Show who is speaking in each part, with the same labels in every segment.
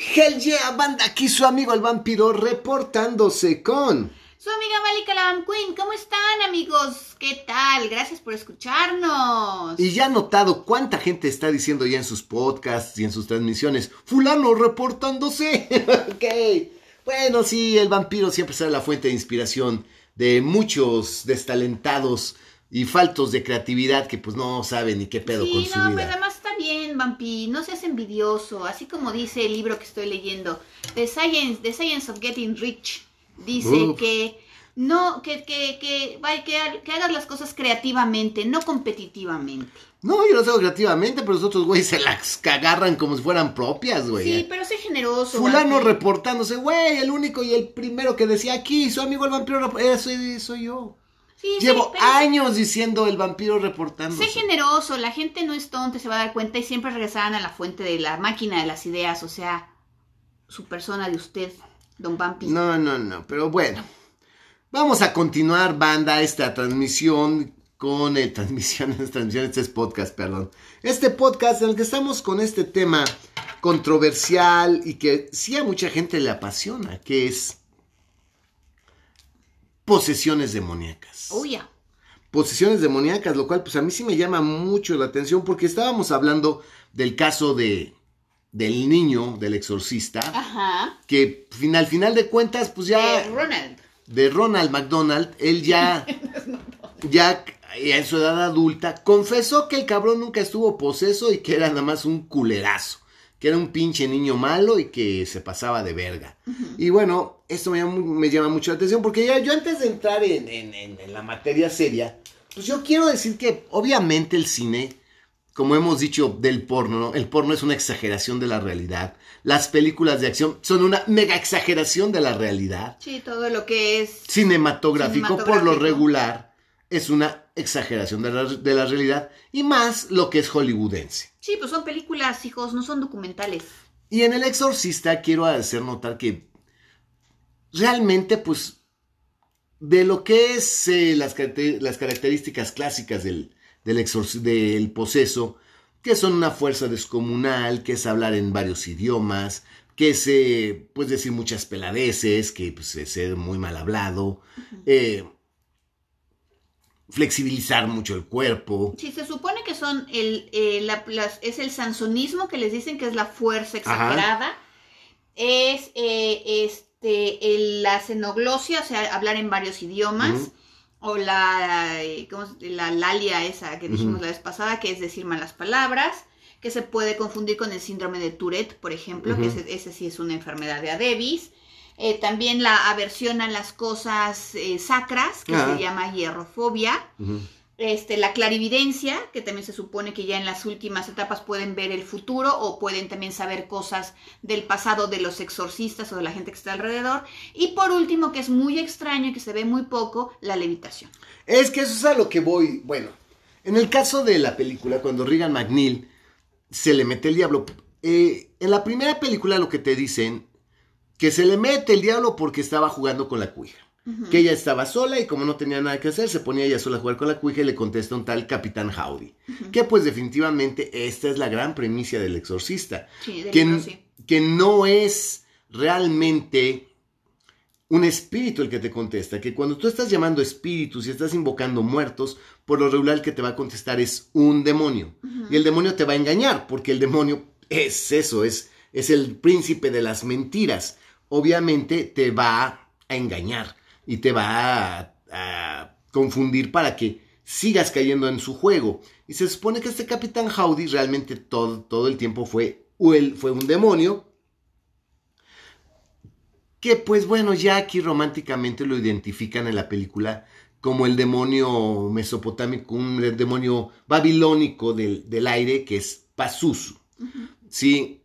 Speaker 1: Hell yeah, banda, aquí su amigo el vampiro reportándose con...
Speaker 2: Su amiga Malika la Vamp Queen, ¿cómo están amigos? ¿Qué tal? Gracias por escucharnos.
Speaker 1: Y ya ha notado cuánta gente está diciendo ya en sus podcasts y en sus transmisiones, fulano reportándose. ok. Bueno, sí, el vampiro siempre será la fuente de inspiración de muchos destalentados y faltos de creatividad que pues no saben ni qué pedo
Speaker 2: sí,
Speaker 1: con su
Speaker 2: no,
Speaker 1: vida.
Speaker 2: pero además Vampi, no seas envidioso, así como dice el libro que estoy leyendo, The Science, The Science of Getting Rich, dice
Speaker 1: Uf.
Speaker 2: que no, que, que, que, vaya, que, que hagas las cosas creativamente, no competitivamente.
Speaker 1: No, yo lo hago creativamente, pero los otros güeyes se las agarran como si fueran propias, güey.
Speaker 2: Sí, pero sé generoso.
Speaker 1: Fulano reportándose, güey, el único y el primero que decía aquí, su amigo el vampiro, rep- ese soy yo.
Speaker 2: Sí,
Speaker 1: Llevo años diciendo el vampiro reportándose.
Speaker 2: Sé generoso, la gente no es tonta, se va a dar cuenta y siempre regresarán a la fuente de la máquina de las ideas, o sea, su persona de usted, Don Vampi.
Speaker 1: No, no, no, pero bueno. Vamos a continuar, banda, esta transmisión con eh, transmisiones, transmisiones, este es podcast, perdón. Este podcast en el que estamos con este tema controversial y que sí a mucha gente le apasiona, que es posesiones demoníacas.
Speaker 2: Oh,
Speaker 1: posesiones demoníacas, lo cual pues a mí sí me llama mucho la atención porque estábamos hablando del caso de del niño del exorcista
Speaker 2: Ajá.
Speaker 1: que fin- al final de cuentas pues ya
Speaker 2: Eh, Ronald.
Speaker 1: de Ronald McDonald él ya ya en su edad adulta confesó que el cabrón nunca estuvo poseso y que era nada más un culerazo que era un pinche niño malo y que se pasaba de verga. Y bueno, esto me llama, me llama mucho la atención porque ya yo antes de entrar en, en- en- en la materia seria, pues yo quiero decir que obviamente el cine, como hemos dicho del porno, ¿no? el porno es una exageración de la realidad. Las películas de acción son una mega exageración de la realidad.
Speaker 2: Sí, todo lo que es.
Speaker 1: Cinematográfico, por lo regular, es una exageración de la, de la realidad. Y más lo que es hollywoodense.
Speaker 2: Sí, pues son películas, hijos, no son documentales.
Speaker 1: Y en El Exorcista quiero hacer notar que realmente, pues, de lo que es eh, las, las características clásicas del, del, del poseso, que son una fuerza descomunal, que es hablar en varios idiomas, que es, eh, pues, decir muchas peladeces, que pues, es ser muy mal hablado, eh, flexibilizar mucho el cuerpo.
Speaker 2: Sí, se supone que son el, eh, la- las- es el sansonismo que les dicen que es la fuerza exagerada. Es eh, este el- la xenoglosia, o sea, hablar en varios idiomas. O la, eh, ¿cómo se- la lalia esa que dijimos la vez pasada, que es decir malas palabras, que se puede confundir con el síndrome de Tourette, por ejemplo, que ese, ese sí es una enfermedad de Adebis. Eh, también la aversión a las cosas eh, sacras, que se llama hierrofobia. Este, la clarividencia, que también se supone que ya en las últimas etapas pueden ver el futuro o pueden también saber cosas del pasado de los exorcistas o de la gente que está alrededor. Y por último, que es muy extraño y que se ve muy poco, la levitación.
Speaker 1: Es que eso es a lo que voy. Bueno, en el caso de la película, cuando Regan McNeil se le mete el diablo, eh, en la primera película lo que te dicen, que se le mete el diablo porque estaba jugando con la cuija. Que ella estaba sola y como no tenía nada que hacer, se ponía ella sola a jugar con la cuija y le contesta un tal Capitán Howdy. Que pues definitivamente esta es la gran premisa del exorcista.
Speaker 2: Sí, del
Speaker 1: que,
Speaker 2: libro, sí.
Speaker 1: que no es realmente un espíritu el que te contesta, que cuando tú estás llamando espíritus y estás invocando muertos, por lo regular el que te va a contestar es un demonio. Y el demonio te va a engañar, porque el demonio es eso, es, es el príncipe de las mentiras. Obviamente te va a engañar y te va a, a confundir para que sigas cayendo en su juego. Y se supone que este Capitán Howdy realmente todo, todo el tiempo fue, fue un demonio que pues bueno, ya aquí románticamente lo identifican en la película como el demonio mesopotámico, un demonio babilónico del, del aire que es Pazuzu. Sí,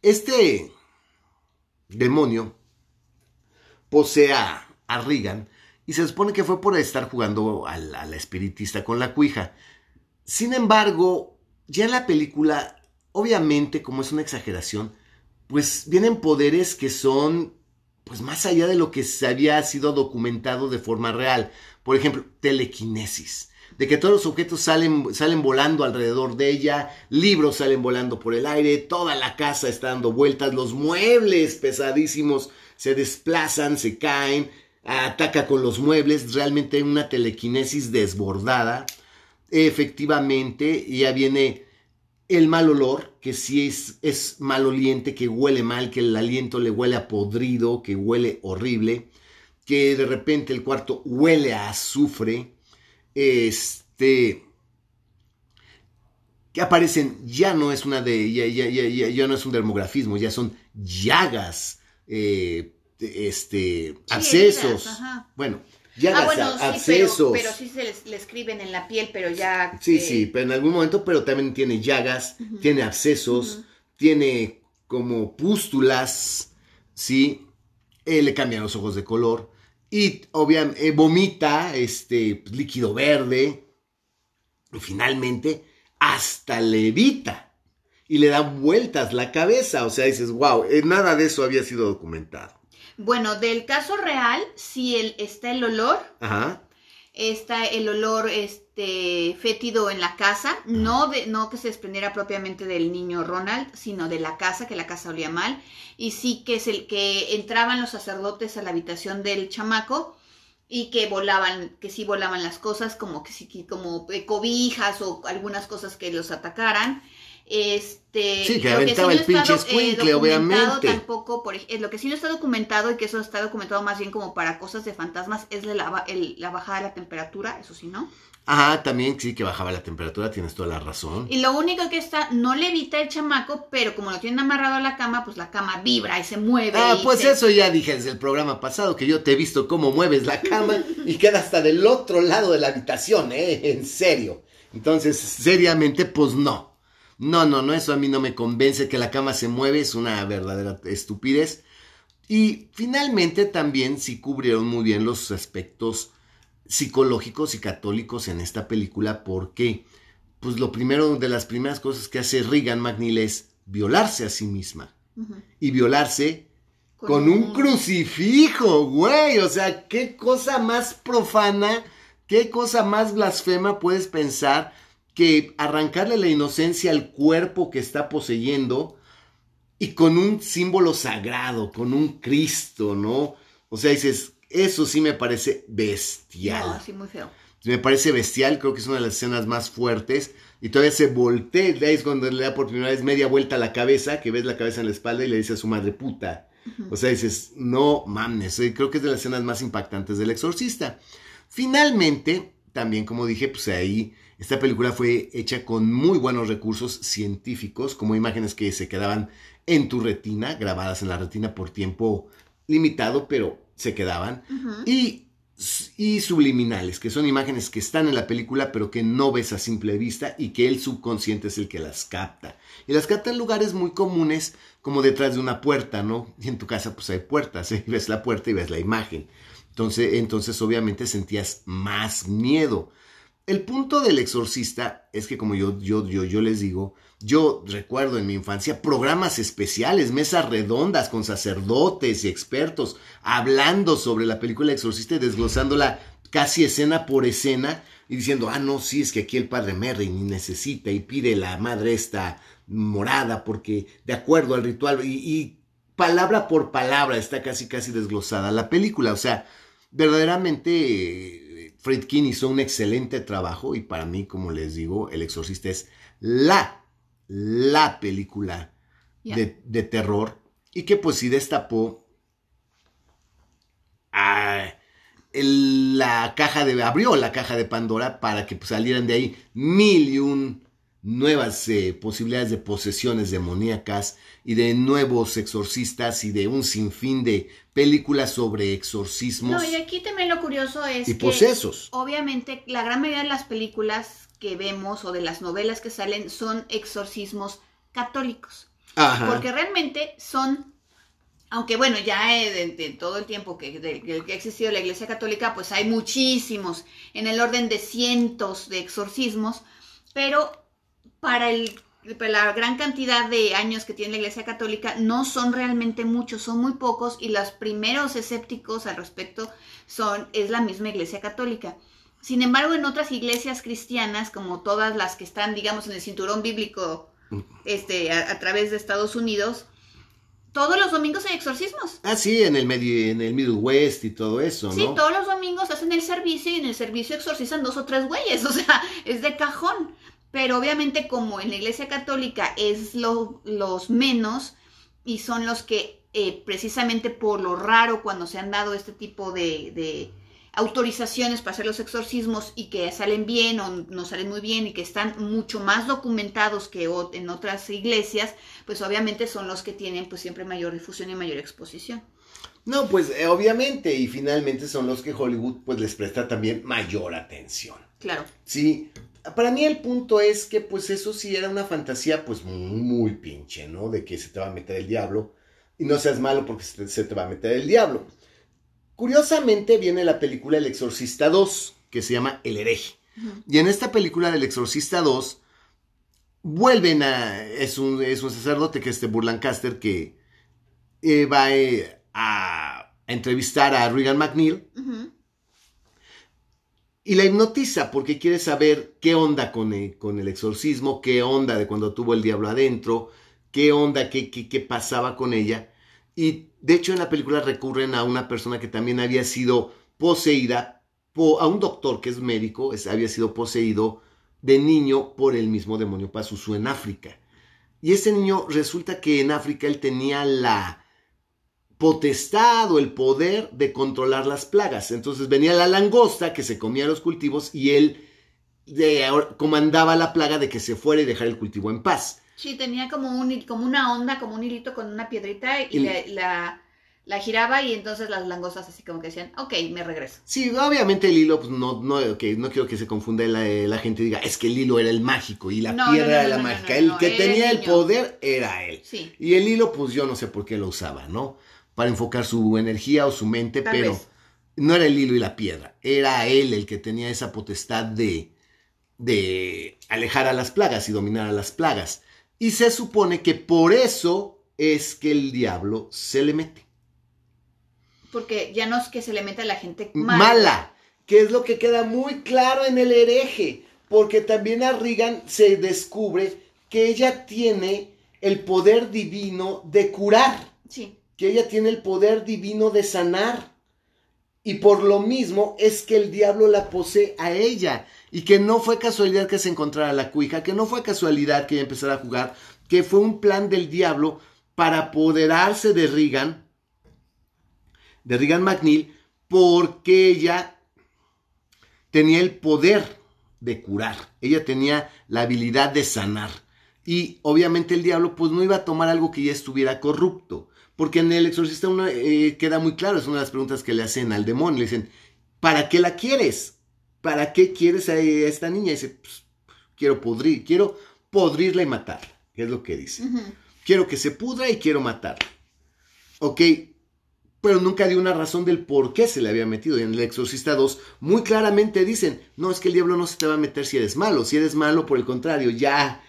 Speaker 1: este demonio posee a, Regan y se supone que fue por estar jugando a la, a la espiritista con la cuija. Sin embargo, ya en la película, obviamente, como es una exageración, pues vienen poderes que son pues más allá de lo que se había sido documentado de forma real. Por ejemplo, telequinesis. De que todos los objetos salen, salen volando alrededor de ella, libros salen volando por el aire, toda la casa está dando vueltas, los muebles pesadísimos se desplazan, se caen, ataca con los muebles, realmente una telequinesis desbordada. Efectivamente, ya viene el mal olor, que sí es, es maloliente, que huele mal, que el aliento le huele a podrido, que huele horrible, que de repente el cuarto huele a azufre, este, que aparecen, ya no es una de, ya, ya, ya, ya no es un dermografismo, ya son llagas, eh, este, accesos, bueno, llagas,
Speaker 2: Ah, bueno, sí,
Speaker 1: accesos.
Speaker 2: pero, pero sí se les, le escriben en la piel, pero ya...
Speaker 1: Sí,
Speaker 2: eh,
Speaker 1: sí, pero en algún momento, pero también tiene llagas, tiene abscesos, tiene como pústulas, ¿sí? Eh, le cambian los ojos de color y obviamente vomita este pues, líquido verde y finalmente hasta levita y le da vueltas la cabeza, o sea, dices, wow, nada de eso había sido documentado.
Speaker 2: Bueno, del caso real, sí el, está el olor,
Speaker 1: Ajá.
Speaker 2: Está el olor este fétido en la casa, no de no que se desprendiera propiamente del niño Ronald, sino de la casa, que la casa olía mal, y sí que es el que entraban los sacerdotes a la habitación del chamaco y que volaban, que sí volaban las cosas, como que sí, que como eh, cobijas o algunas cosas que los atacaran. Este,
Speaker 1: Sí, que
Speaker 2: lo
Speaker 1: aventaba
Speaker 2: no
Speaker 1: el pinche escuincle,
Speaker 2: documentado
Speaker 1: obviamente.
Speaker 2: Tampoco, por, ej- eh, lo que sí no está documentado y que eso está documentado más bien como para cosas de fantasmas es la, ba- el- la bajada de la temperatura, eso sí, ¿no?
Speaker 1: Ajá, también sí que bajaba la temperatura, tienes toda la razón.
Speaker 2: Y lo único que está, no levita el chamaco, pero como lo tienen amarrado a la cama, pues la cama vibra y se mueve.
Speaker 1: Ah, pues
Speaker 2: se-
Speaker 1: eso ya dije desde el programa pasado, que yo te he visto cómo mueves la cama y queda hasta del otro lado de la habitación, ¿eh? En serio. Entonces, seriamente, pues no. No, no, no, eso a mí no me convence que la cama se mueve, es una verdadera estupidez. Y finalmente también sí cubrieron muy bien los aspectos psicológicos y católicos en esta película porque, pues lo primero de las primeras cosas que hace Regan McNeil es violarse a sí misma y violarse con, un crucifijo, güey. O sea, qué cosa más profana, qué cosa más blasfema puedes pensar que arrancarle la inocencia al cuerpo que está poseyendo y con un símbolo sagrado, con un Cristo, ¿no? O sea, dices, eso sí me parece bestial.
Speaker 2: No, así muy feo.
Speaker 1: Me parece bestial, creo que es una de las escenas más fuertes. Y todavía se voltea, es cuando le da por primera vez media vuelta a la cabeza, que ves la cabeza en la espalda y le dice a su madre puta. O sea, dices, no mames, eh, creo que es de las escenas más impactantes del exorcista. Finalmente, también como dije, pues ahí esta película fue hecha con muy buenos recursos científicos, como imágenes que se quedaban en tu retina, grabadas en la retina por tiempo limitado, pero se quedaban. Y, y subliminales, que son imágenes que están en la película, pero que no ves a simple vista y que el subconsciente es el que las capta. Y las capta en lugares muy comunes, como detrás de una puerta, ¿no? Y en tu casa pues hay puertas, ¿eh? Y ves la puerta y ves la imagen. Entonces, entonces obviamente sentías más miedo. El punto del exorcista es que como yo, yo, yo, les digo, yo recuerdo en mi infancia programas especiales, mesas redondas con sacerdotes y expertos hablando sobre la película Exorcista y desglosándola casi escena por escena y diciendo, ah, no, sí, es que aquí el padre Merry necesita y pide la madre esta morada porque de acuerdo al ritual y, y palabra por palabra está casi, casi desglosada la película. O sea, verdaderamente Friedkin hizo un excelente trabajo y para mí, como les digo, El Exorcista es la, la película de, de terror y que pues sí destapó a el- la caja de, abrió la caja de Pandora para que pues, salieran de ahí mil y un nuevas eh, posibilidades de posesiones demoníacas y de nuevos exorcistas y de un sinfín de películas sobre exorcismos
Speaker 2: No, y aquí también lo curioso es
Speaker 1: y
Speaker 2: que
Speaker 1: posesos.
Speaker 2: obviamente la gran mayoría de las películas que vemos o de las novelas que salen son exorcismos católicos.
Speaker 1: Ajá.
Speaker 2: Porque realmente son, aunque bueno, ya eh, de, de todo el tiempo que, de- que ha existido la Iglesia Católica, pues hay muchísimos, en el orden de cientos de exorcismos, pero para, el, para la gran cantidad de años que tiene la Iglesia Católica no son realmente muchos, son muy pocos y los primeros escépticos al respecto son, es la misma Iglesia Católica. Sin embargo, en otras iglesias cristianas, como todas las que están, digamos, en el cinturón bíblico este, a, a través de Estados Unidos, todos los domingos hay exorcismos.
Speaker 1: Ah, sí, en el, medio, en el Middle West y todo eso, ¿no?
Speaker 2: Sí, todos los domingos hacen el servicio y en el servicio exorcizan dos o tres güeyes, o sea, es de cajón. Pero obviamente como en la Iglesia Católica es lo, los menos y son los que eh, precisamente por lo raro cuando se han dado este tipo de, de autorizaciones para hacer los exorcismos y que salen bien o no salen muy bien y que están mucho más documentados que en otras iglesias, pues obviamente son los que tienen pues siempre mayor difusión y mayor exposición.
Speaker 1: No, pues eh, obviamente, y finalmente son los que Hollywood pues les presta también mayor atención.
Speaker 2: Claro.
Speaker 1: Sí, para mí el punto es que pues eso sí era una fantasía pues muy pinche, ¿no? De que se te va a meter el diablo y no seas malo porque se te, se te va a meter el diablo. Curiosamente viene la película El Exorcista 2, que se llama El hereje. Y en esta película del Exorcista 2 vuelven a... Es un, es un sacerdote que es este Burlancaster que eh, va eh, a, entrevistar a Regan McNeil. Y la hipnotiza porque quiere saber qué onda con el, con el exorcismo, qué onda de cuando tuvo el diablo adentro, qué onda, qué, qué, pasaba con ella. Y de hecho en la película recurren a una persona que también había sido poseída, po- a un doctor que es médico, es- había sido poseído de niño por el mismo demonio Pazuzu en África. Y ese niño resulta que en África él tenía la potestad o el poder de controlar las plagas. Entonces venía la langosta que se comía los cultivos y él de- comandaba la plaga de que se fuera y dejara el cultivo en paz.
Speaker 2: Sí, tenía como, un, como una onda, como un hilito con una piedrita y la, la giraba y entonces las langostas así como que decían, ok, me regreso.
Speaker 1: Sí, obviamente el hilo, pues no, no, ok, no quiero que se confunda la, la gente diga, es que el hilo era el mágico y la
Speaker 2: No,
Speaker 1: piedra
Speaker 2: no, no,
Speaker 1: era la mágica. el que tenía
Speaker 2: el
Speaker 1: el poder era él.
Speaker 2: Sí,
Speaker 1: Y el hilo, pues yo no sé por qué lo usaba, ¿no? Para enfocar su energía o su mente,
Speaker 2: Tal
Speaker 1: pero
Speaker 2: vez.
Speaker 1: no era el hilo y la piedra, era él el que tenía esa potestad de, de alejar a las plagas y dominar a las plagas. Y se supone que por eso es que el diablo se le mete.
Speaker 2: porque ya no es que se le meta a la gente mala.
Speaker 1: Mala, que es lo que queda muy claro en el hereje, porque también a Regan se descubre que ella tiene el poder divino de curar.
Speaker 2: Sí,
Speaker 1: que ella tiene el poder divino de sanar. Y por lo mismo es que el diablo la posee a ella. Y que no fue casualidad que se encontrara la cuija, que no fue casualidad que ella empezara a jugar, que fue un plan del diablo para apoderarse de Regan, de Regan McNeil, porque ella tenía el poder de curar. Ella tenía la habilidad de sanar. Y obviamente el diablo pues no iba a tomar algo que ya estuviera corrupto. Porque en el exorcista uno, eh, queda muy claro, es una de las preguntas que le hacen al demonio. Le dicen, ¿para qué la quieres? ¿Para qué quieres a esta niña? Y dice, "Pues, quiero podrir, quiero podrirla y matarla. Que es lo que dice. Quiero que se pudra y quiero matarla. Ok, pero nunca dio una razón del por qué se le había metido. Y en el Exorcista 2 muy claramente dicen, no, es que el diablo no se te va a meter si eres malo. Si eres malo, por el contrario, ya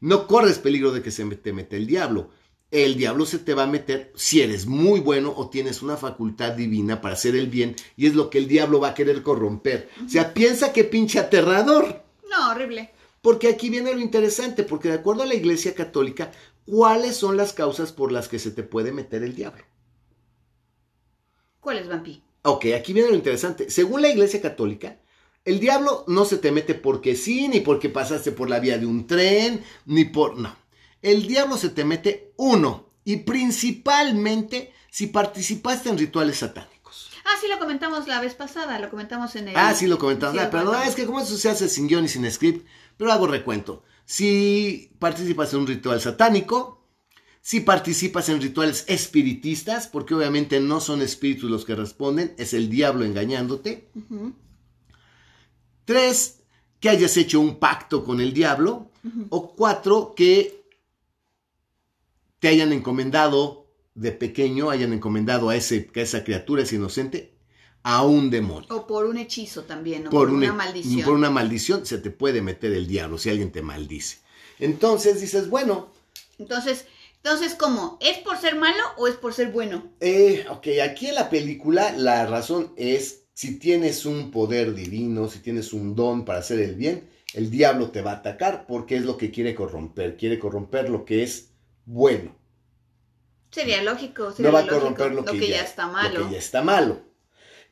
Speaker 1: no corres peligro de que se te mete el diablo. El diablo se te va a meter si eres muy bueno o tienes una facultad divina para hacer el bien y es lo que el diablo va a querer corromper. O sea, piensa que pinche aterrador.
Speaker 2: No, horrible.
Speaker 1: Porque aquí viene lo interesante, porque de acuerdo a la Iglesia Católica, ¿cuáles son las causas por las que se te puede meter el diablo?
Speaker 2: ¿Cuál es Vampi?
Speaker 1: Ok, aquí viene lo interesante. Según la Iglesia Católica, el diablo no se te mete porque sí, ni porque pasaste por la vía de un tren, ni por... No. El diablo se te mete uno, y principalmente si participaste en rituales satánicos.
Speaker 2: Ah, sí, lo comentamos la vez pasada, lo comentamos en el...
Speaker 1: Ah, sí, lo comentamos.
Speaker 2: Sí,
Speaker 1: Ah,
Speaker 2: lo
Speaker 1: pero no,
Speaker 2: comentamos.
Speaker 1: es que como eso se hace sin guion y sin script, pero hago recuento. Si participas en un ritual satánico, si participas en rituales espiritistas, porque obviamente no son espíritus los que responden, es el diablo engañándote. Tres, que hayas hecho un pacto con el diablo. O cuatro, que te hayan encomendado de pequeño, hayan encomendado a, ese, a esa criatura, ese inocente, a un demonio.
Speaker 2: O por un hechizo también, o por,
Speaker 1: por,
Speaker 2: una,
Speaker 1: una,
Speaker 2: maldición.
Speaker 1: por una maldición se te puede meter el diablo si alguien te maldice. Entonces dices, bueno,
Speaker 2: Entonces, entonces, ¿cómo? ¿Es por ser malo o es por ser bueno?
Speaker 1: eh, ok, aquí en la película la razón es si tienes un poder divino, si tienes un don para hacer el bien, el diablo te va a atacar porque es lo que quiere corromper, quiere corromper lo que es bueno.
Speaker 2: Sería lógico, sería
Speaker 1: no va a
Speaker 2: lógico,
Speaker 1: corromper lo, que,
Speaker 2: ya, está malo.
Speaker 1: Lo que ya está malo.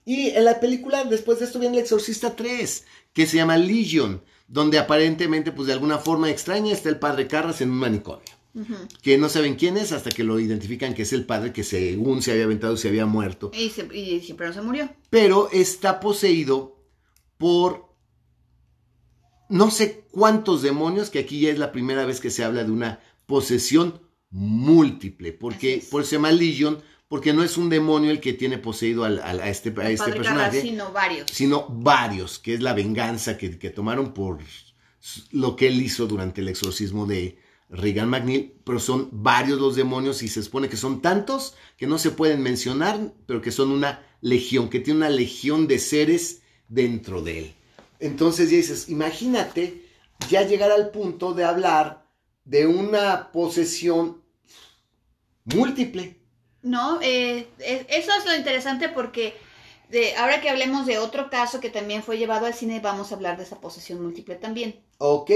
Speaker 1: Y en la película, después de esto, viene El Exorcista 3, que se llama Legion, donde aparentemente, pues de alguna forma extraña, está el padre Carras en un manicomio. Que no saben quién es hasta que lo identifican que es el padre que según se había aventado se había muerto.
Speaker 2: Y, y siempre no se murió.
Speaker 1: Pero está poseído por no sé cuántos demonios, que aquí ya es la primera vez que se habla de una posesión múltiple, porque por se llama Legion, porque no es un demonio el que tiene poseído a este, a este personaje,
Speaker 2: sino varios.
Speaker 1: Sino varios, que es la venganza que, tomaron por lo que él hizo durante el exorcismo de Regan McNeil, pero son varios los demonios y se supone que son tantos que no se pueden mencionar, pero que son una legión, que tiene una legión de seres dentro de él. Entonces ya dices, imagínate ya llegar al punto de hablar de una posesión múltiple.
Speaker 2: No, eh, eso es lo interesante porque de, ahora que hablemos de otro caso que también fue llevado al cine, vamos a hablar de esa posesión múltiple también.
Speaker 1: Ok,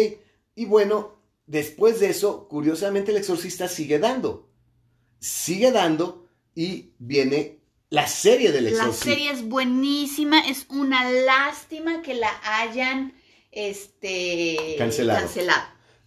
Speaker 1: y bueno, después de eso, curiosamente el exorcista sigue dando, sigue dando y viene la serie del exorcista.
Speaker 2: La serie es buenísima, es una lástima que la hayan este,
Speaker 1: cancelado.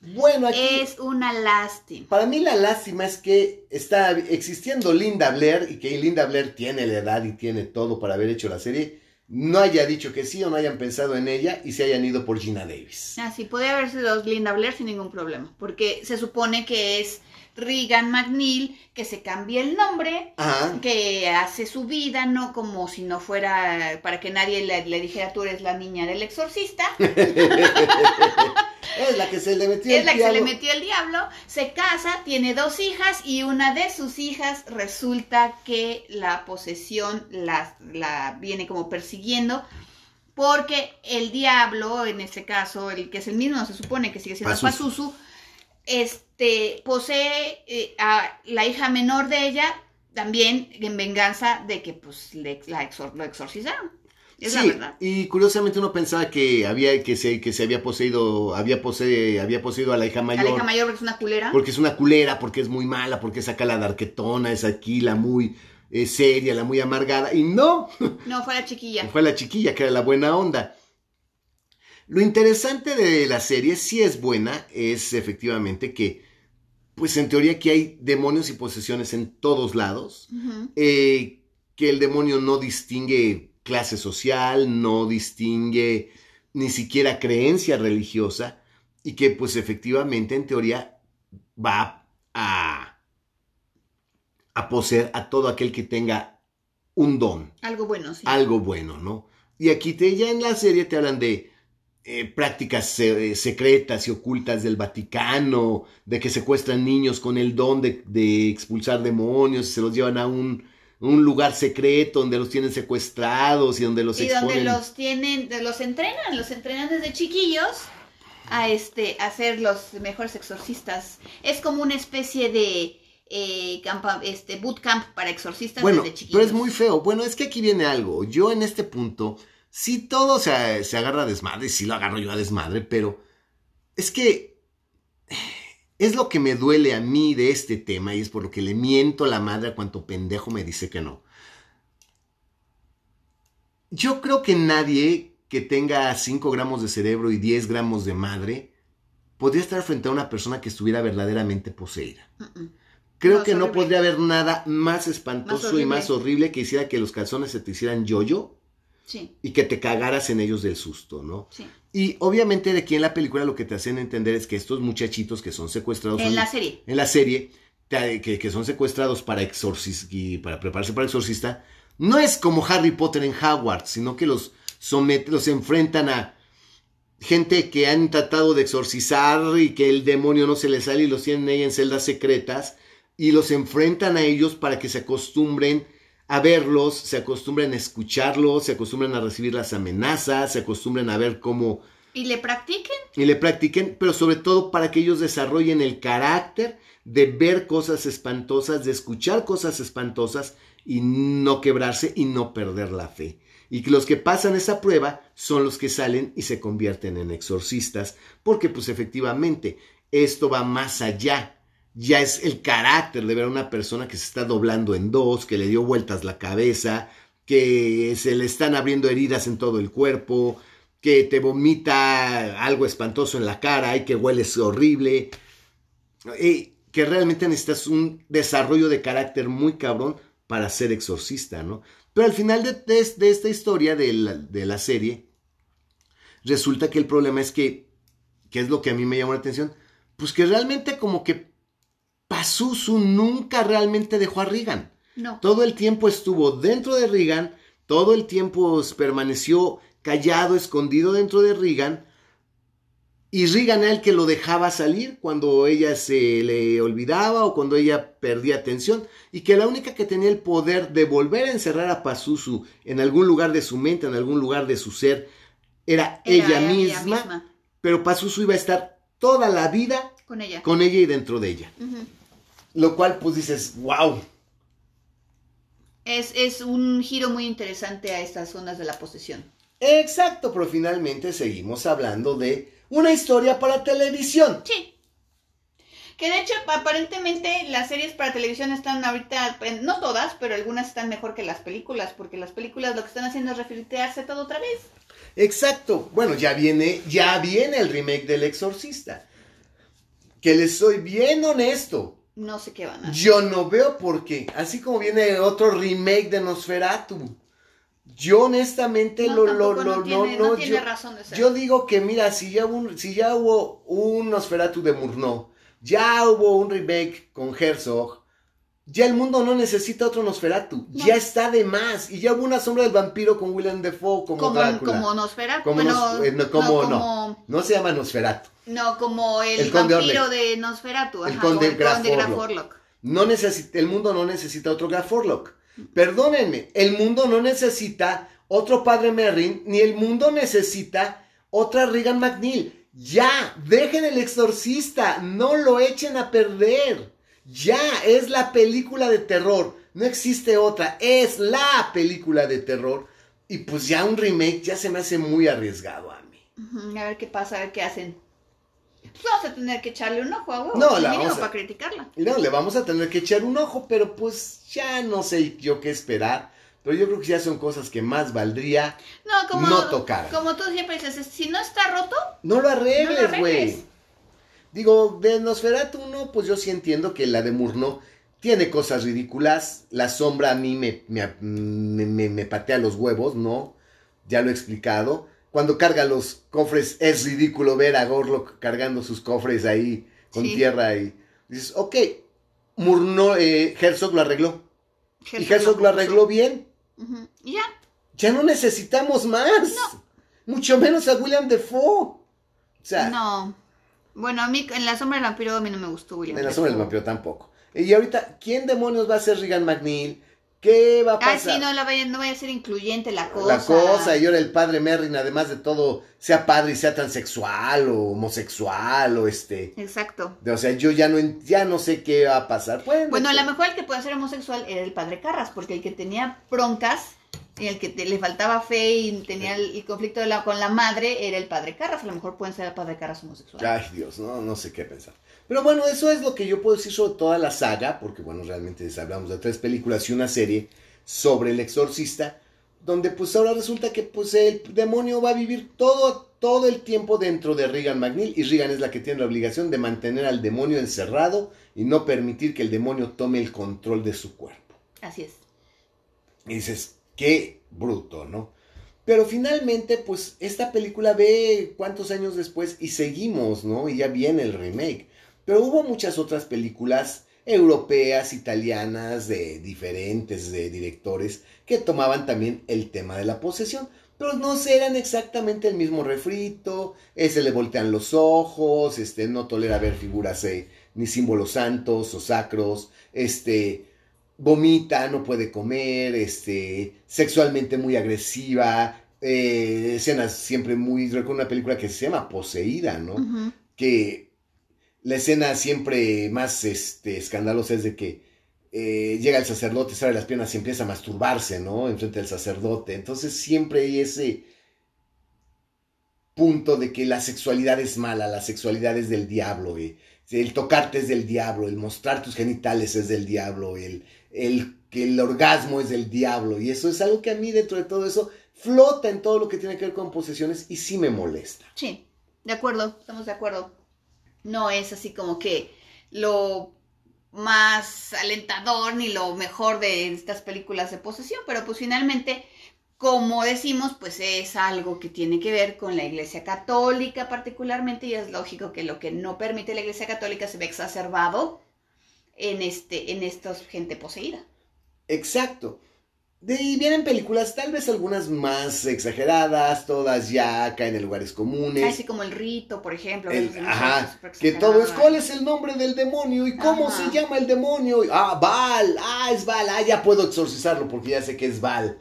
Speaker 2: Bueno, aquí, es una lástima.
Speaker 1: Para mí la lástima es que está existiendo Linda Blair y que Linda Blair tiene la edad y tiene todo para haber hecho la serie. No haya dicho que sí o no hayan pensado en ella y se hayan ido por Gina Davis.
Speaker 2: Ah, sí, puede haber sido Linda Blair sin ningún problema, porque se supone que es Regan McNeil, que se cambie el nombre, que hace su vida, no como si no fuera, para que nadie le, dijera tú eres la niña del exorcista.
Speaker 1: es la que se le metió
Speaker 2: es la que se le metió el diablo, se casa, tiene dos hijas y una de sus hijas resulta que la posesión la, la viene como persiguiendo porque el diablo, en este caso, el que es el mismo, se supone que sigue siendo Pazuzu, este, posee eh, a la hija menor de ella también en venganza de que pues le, la lo exorcizaron. Es la verdad.
Speaker 1: Y curiosamente uno pensaba que había que se, que se había poseído, había pose, había poseído a la hija mayor.
Speaker 2: A la hija mayor porque es una culera.
Speaker 1: Porque es una culera, porque es muy mala, porque saca la darquetona, es aquí la muy eh, seria, la muy amargada. Y no.
Speaker 2: No, fue la chiquilla.
Speaker 1: Fue la chiquilla, que era la buena onda. Lo interesante de la serie, si es buena, es efectivamente que, pues en teoría que hay demonios y posesiones en todos lados, eh, que el demonio no distingue clase social, no distingue ni siquiera creencia religiosa, y que pues efectivamente en teoría va a, a poseer a todo aquel que tenga un don.
Speaker 2: Algo bueno, sí.
Speaker 1: Algo bueno, ¿no? Y aquí te, ya en la serie te hablan de eh, prácticas eh, secretas y ocultas del Vaticano, de que secuestran niños con el don de, expulsar demonios y se los llevan a un, lugar secreto donde los tienen secuestrados y donde los
Speaker 2: y donde los tienen, los entrenan, los entrenan desde chiquillos a este a ser los mejores exorcistas. Es como una especie de eh, este bootcamp para exorcistas desde chiquillos.
Speaker 1: Pero es muy feo. Bueno, es que aquí viene algo. Yo en este punto si todo se, se agarra a desmadre, sí lo agarro yo a desmadre, pero es que es lo que me duele a mí de este tema y es por lo que le miento a la madre a cuanto pendejo me dice que no. Yo creo que nadie que tenga 5 gramos de cerebro y 10 gramos de madre podría estar frente a una persona que estuviera verdaderamente poseída. Creo que no podría haber nada más espantoso y más horrible que hiciera que los calzones se te hicieran yo-yo y que te cagaras en ellos del susto, ¿no? Sí. Y obviamente de aquí en la película lo que te hacen entender es que estos muchachitos que son secuestrados...
Speaker 2: En la serie.
Speaker 1: En la serie, que, son secuestrados para y para prepararse para exorcista, no es como Harry Potter en Hogwarts, sino que los someten, los enfrentan a gente que han tratado de exorcizar y que el demonio no se les sale y los tienen ahí en celdas secretas y los enfrentan a ellos para que se acostumbren a verlos, se acostumbran a escucharlos, se acostumbran a recibir las amenazas, se acostumbran a ver cómo...
Speaker 2: Y le practiquen.
Speaker 1: Y le practiquen, pero sobre todo para que ellos desarrollen el carácter de ver cosas espantosas, de escuchar cosas espantosas y no quebrarse y no perder la fe. Y que los que pasan esa prueba son los que salen y se convierten en exorcistas, porque pues efectivamente esto va más allá. Ya es el carácter de ver a una persona que se está doblando en dos, que le dio vueltas la cabeza, que se le están abriendo heridas en todo el cuerpo, que te vomita algo espantoso en la cara y que hueles horrible. Y que realmente necesitas un desarrollo de carácter muy cabrón para ser exorcista, ¿no? Pero al final de, de, esta historia de la, de la, serie, resulta que el problema es que, que es lo que a mí me llamó la atención, pues que realmente como que Pazuzu nunca realmente dejó a Regan.
Speaker 2: No.
Speaker 1: Todo el tiempo estuvo dentro de Regan, todo el tiempo permaneció callado, escondido dentro de Regan, y Regan era el que lo dejaba salir cuando ella se le olvidaba o cuando ella perdía atención. Y que la única que tenía el poder de volver a encerrar a Pazuzu en algún lugar de su mente, en algún lugar de su ser, era, ella, misma, Pero Pazuzu iba a estar toda la vida
Speaker 2: con ella,
Speaker 1: con ella y dentro de ella. Lo cual pues dices, wow.
Speaker 2: Es, es un giro muy interesante a estas zonas de la posesión.
Speaker 1: Exacto, pero finalmente seguimos hablando de una historia para televisión.
Speaker 2: Sí. Que de hecho, aparentemente las series para televisión están ahorita, no todas, pero algunas están mejor que las películas, porque las películas lo que están haciendo es refiltearse todo otra vez.
Speaker 1: Exacto. Bueno, ya viene, ya viene el remake del Exorcista. Que les soy bien honesto.
Speaker 2: No sé qué van a
Speaker 1: hacer. Yo no veo por qué. Así como viene otro remake de Nosferatu. Yo honestamente
Speaker 2: no,
Speaker 1: lo, lo,
Speaker 2: no,
Speaker 1: no,
Speaker 2: tiene,
Speaker 1: no,
Speaker 2: tiene
Speaker 1: yo,
Speaker 2: razón de ser.
Speaker 1: yo digo que mira, si ya, hubo, si ya hubo un Nosferatu de Murnau, ya hubo un remake con Herzog, ya el mundo no necesita otro Nosferatu, ya está de más, y ya hubo una sombra del vampiro con Willem Dafoe como,
Speaker 2: como
Speaker 1: Drácula.
Speaker 2: Como Nosferatu,
Speaker 1: como,
Speaker 2: bueno,
Speaker 1: nos, eh, no, como,
Speaker 2: no, como-
Speaker 1: no se llama Nosferatu.
Speaker 2: No, como el,
Speaker 1: El
Speaker 2: vampiro de Nosferatu,
Speaker 1: El
Speaker 2: ajá,
Speaker 1: conde
Speaker 2: el conde
Speaker 1: Graf
Speaker 2: Graf.
Speaker 1: Orlok. No necesita, el mundo no necesita otro Graf Orlok. Perdónenme, el mundo no necesita otro padre Merrin, ni el mundo necesita otra Regan McNeil. Ya, dejen el exorcista, no lo echen a perder. Ya, es la película de terror, no existe otra, es la película de terror. Y pues ya un remake ya se me hace muy arriesgado a mí.
Speaker 2: A ver qué pasa, a ver qué hacen. Pues vamos a tener que echarle un ojo a huevo.
Speaker 1: No, la vamos a-
Speaker 2: para criticarla.
Speaker 1: No, le vamos a tener que echar un ojo, pero pues ya no sé yo qué esperar. Pero yo creo que ya son cosas que más valdría
Speaker 2: No, como,
Speaker 1: No tocar.
Speaker 2: como tú siempre dices, si no está roto,
Speaker 1: No lo arregles. güey. Digo, de Nosferatu 1, pues yo sí entiendo que la de Murnau tiene cosas ridículas. La sombra a mí me, me, me- patea los huevos, ¿no? Ya lo he explicado. Cuando carga los cofres, es ridículo ver a Gorlock cargando sus cofres ahí con
Speaker 2: Sí.
Speaker 1: tierra y dices, ok, Murnau, eh, Herzog lo arregló. y Herzog lo arregló bien.
Speaker 2: Ya.
Speaker 1: Ya no necesitamos más. Mucho menos a William Defoe. O sea,
Speaker 2: No. Bueno, a mí en la sombra del vampiro a mí no me gustó William.
Speaker 1: En la sombra del vampiro tampoco. Y ahorita, ¿quién demonios va a ser Regan McNeil? ¿Qué va a pasar?
Speaker 2: sí, no, la vaya, no vaya a ser incluyente la cosa.
Speaker 1: La cosa, y ahora el padre Merrin, además de todo, sea padre y sea transexual o homosexual o este.
Speaker 2: Exacto.
Speaker 1: O sea, yo ya no, ya no sé qué va a pasar. Bueno,
Speaker 2: Bueno, a
Speaker 1: pues,
Speaker 2: lo mejor el que puede ser homosexual era el padre Carras, porque el que tenía broncas y el que te- le faltaba fe y tenía el, el conflicto de la- con la madre era el padre Carras. A lo mejor pueden ser el padre Carras homosexual.
Speaker 1: Ay, Dios, no, no sé qué pensar. Pero bueno, eso es lo que yo puedo decir sobre toda la saga, porque bueno, realmente hablamos de tres películas y una serie sobre el exorcista, donde pues ahora resulta que pues el demonio va a vivir todo, todo el tiempo dentro de Regan McNeil y Regan es la que tiene la obligación de mantener al demonio encerrado y no permitir que el demonio tome el control de su cuerpo.
Speaker 2: Así es.
Speaker 1: Y dices, qué bruto, ¿no? Pero finalmente, pues esta película ve cuántos años después y seguimos, ¿no? Y ya viene el remake. Pero hubo muchas otras películas europeas, italianas, de diferentes de directores que tomaban también el tema de la posesión. Pero no eran exactamente el mismo refrito, ese le voltean los ojos, este, no tolera ver figuras eh, ni símbolos santos o sacros, este, vomita, no puede comer, este, sexualmente muy agresiva, eh, escenas siempre muy, recuerdo una película que se llama Poseída, ¿no? Que la escena siempre más, este, escandalosa es de que eh, llega el sacerdote, se abre las piernas y empieza a masturbarse, ¿no? Enfrente del sacerdote. Entonces siempre hay ese punto de que la sexualidad es mala, la sexualidad es del diablo, eh. el tocarte es del diablo, el mostrar tus genitales es del diablo, el, el el orgasmo es del diablo. Y eso es algo que a mí dentro de todo eso flota en todo lo que tiene que ver con posesiones y sí me molesta.
Speaker 2: Sí, de acuerdo, estamos de acuerdo. No es así como que lo más alentador ni lo mejor de estas películas de posesión, pero pues finalmente, como decimos, pues es algo que tiene que ver con la Iglesia Católica particularmente y es lógico que lo que no permite la Iglesia Católica se ve exacerbado en este en esta gente poseída.
Speaker 1: Exacto. De ahí vienen películas, tal vez algunas más exageradas, todas ya caen en lugares comunes.
Speaker 2: Así como el rito, por ejemplo.
Speaker 1: ajá, que todo es cuál es el nombre del demonio y cómo se llama el demonio. Ah, Val, ah, es Val, ah, ya puedo exorcizarlo porque ya sé que es Val.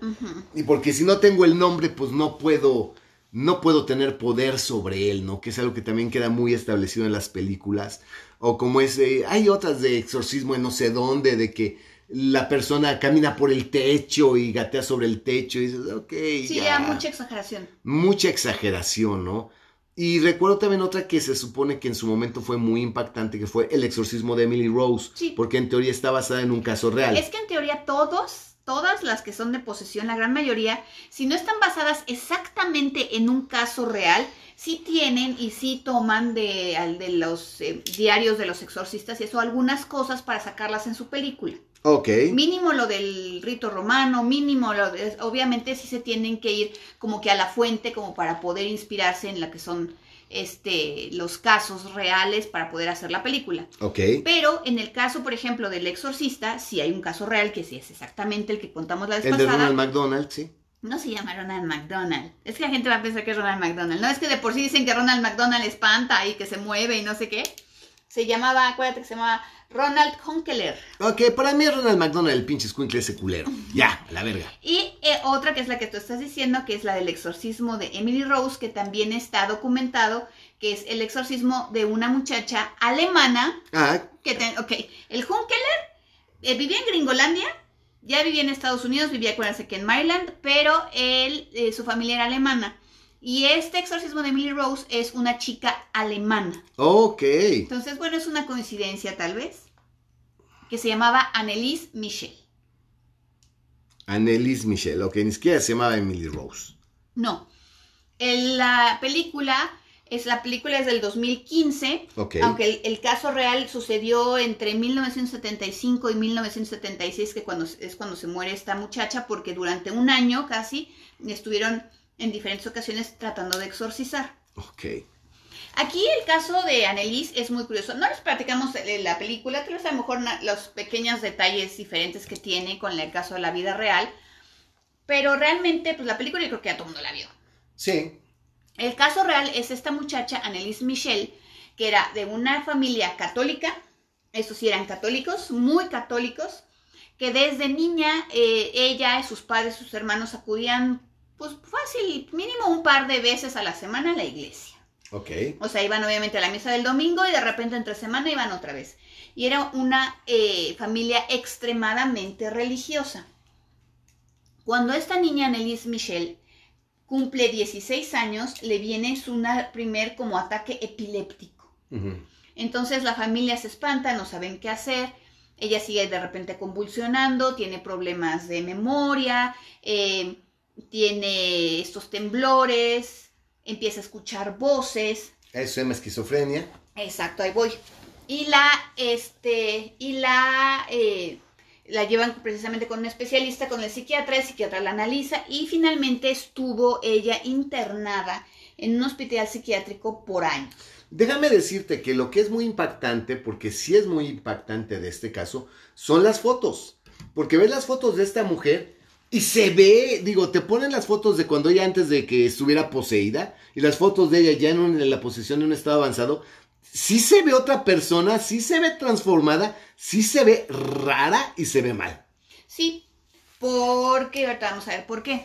Speaker 1: Y porque si no tengo el nombre, pues no puedo, no puedo tener poder sobre él, ¿no? Que es algo que también queda muy establecido en las películas. O como es, hay otras de exorcismo en no sé dónde, de que la persona camina por el techo y gatea sobre el techo y dices, ok.
Speaker 2: Sí, ya, mucha exageración.
Speaker 1: Mucha exageración, ¿no? Y recuerdo también otra que se supone que en su momento fue muy impactante, que fue el exorcismo de Emily Rose. Sí. Porque en teoría está basada en un caso real.
Speaker 2: Es que en teoría todos, todas las que son de posesión, la gran mayoría, si no están basadas exactamente en un caso real, sí tienen y sí toman de, de los eh, diarios de los exorcistas y eso algunas cosas para sacarlas en su película.
Speaker 1: Ok.
Speaker 2: Mínimo lo del rito romano, mínimo lo de, obviamente sí se tienen que ir como que a la fuente como para poder inspirarse en la que son este los casos reales para poder hacer la película.
Speaker 1: Ok.
Speaker 2: Pero en el caso, por ejemplo, del exorcista, sí hay un caso real que sí es exactamente el que contamos la vez
Speaker 1: pasada. El de Ronald McDonald, sí.
Speaker 2: No se llama Ronald McDonald. Es que la gente va a pensar que es Ronald McDonald. No es que de por sí dicen que Ronald McDonald espanta y que se mueve y no sé qué. Se llamaba, acuérdate que se llamaba Ronald Honkeler.
Speaker 1: Ok, para mí es Ronald McDonald, el pinche escuincle ese culero. Ya, a la verga.
Speaker 2: Y eh, otra que es la que tú estás diciendo, que es la del exorcismo de Emily Rose, que también está documentado, que es el exorcismo de una muchacha alemana.
Speaker 1: Ah.
Speaker 2: Que ok, el Honkeler eh, vivía en Gringolandia, ya vivía en Estados Unidos, vivía, acuérdense que en Maryland, pero él, eh, su familia era alemana. Y este exorcismo de Emily Rose es una chica alemana.
Speaker 1: Ok.
Speaker 2: Entonces, bueno, es una coincidencia tal vez. Que se llamaba Annelise Michel.
Speaker 1: Annelise Michel, ok, ni siquiera se llamaba Emily Rose.
Speaker 2: No. la película es la película es del 2015,
Speaker 1: okay.
Speaker 2: aunque el, caso real sucedió entre 1975 y 1976, que cuando, es cuando se muere esta muchacha, porque durante un año casi estuvieron en diferentes ocasiones tratando de exorcizar.
Speaker 1: Ok.
Speaker 2: Aquí el caso de Annelise es muy curioso. No les platicamos la película, que a lo mejor los pequeños detalles diferentes que tiene con el caso de la vida real, pero realmente, pues la película yo creo que a todo mundo la vio.
Speaker 1: Sí.
Speaker 2: El caso real es esta muchacha, Annelise Michel, que era de una familia católica, esos sí eran católicos, muy católicos, que desde niña eh, ella, sus padres, sus hermanos acudían pues fácil, mínimo un par de veces a la semana a la iglesia.
Speaker 1: Ok.
Speaker 2: O sea, iban obviamente a la misa del domingo y de repente entre semana iban otra vez. Y era una eh, familia extremadamente religiosa. Cuando esta niña, Annelise Michel, cumple 16 años, le viene su primer como ataque epiléptico. Entonces la familia se espanta, no saben qué hacer. Ella sigue de repente convulsionando, tiene problemas de memoria. Eh, tiene estos temblores, empieza a escuchar voces.
Speaker 1: Eso se llama esquizofrenia.
Speaker 2: Exacto, ahí voy. Y la, este, y la, eh, la llevan precisamente con un especialista, con el psiquiatra, el psiquiatra la analiza y finalmente estuvo ella internada en un hospital psiquiátrico por años.
Speaker 1: Déjame decirte que lo que es muy impactante, porque sí es muy impactante de este caso, son las fotos. Porque ves las fotos de esta mujer y se ve, digo, te ponen las fotos de cuando ella antes de que estuviera poseída y las fotos de ella ya en, la posición de un estado avanzado. Sí se ve otra persona, sí se ve transformada, sí se ve rara y se ve mal.
Speaker 2: Sí, porque, ahorita vamos a ver por qué.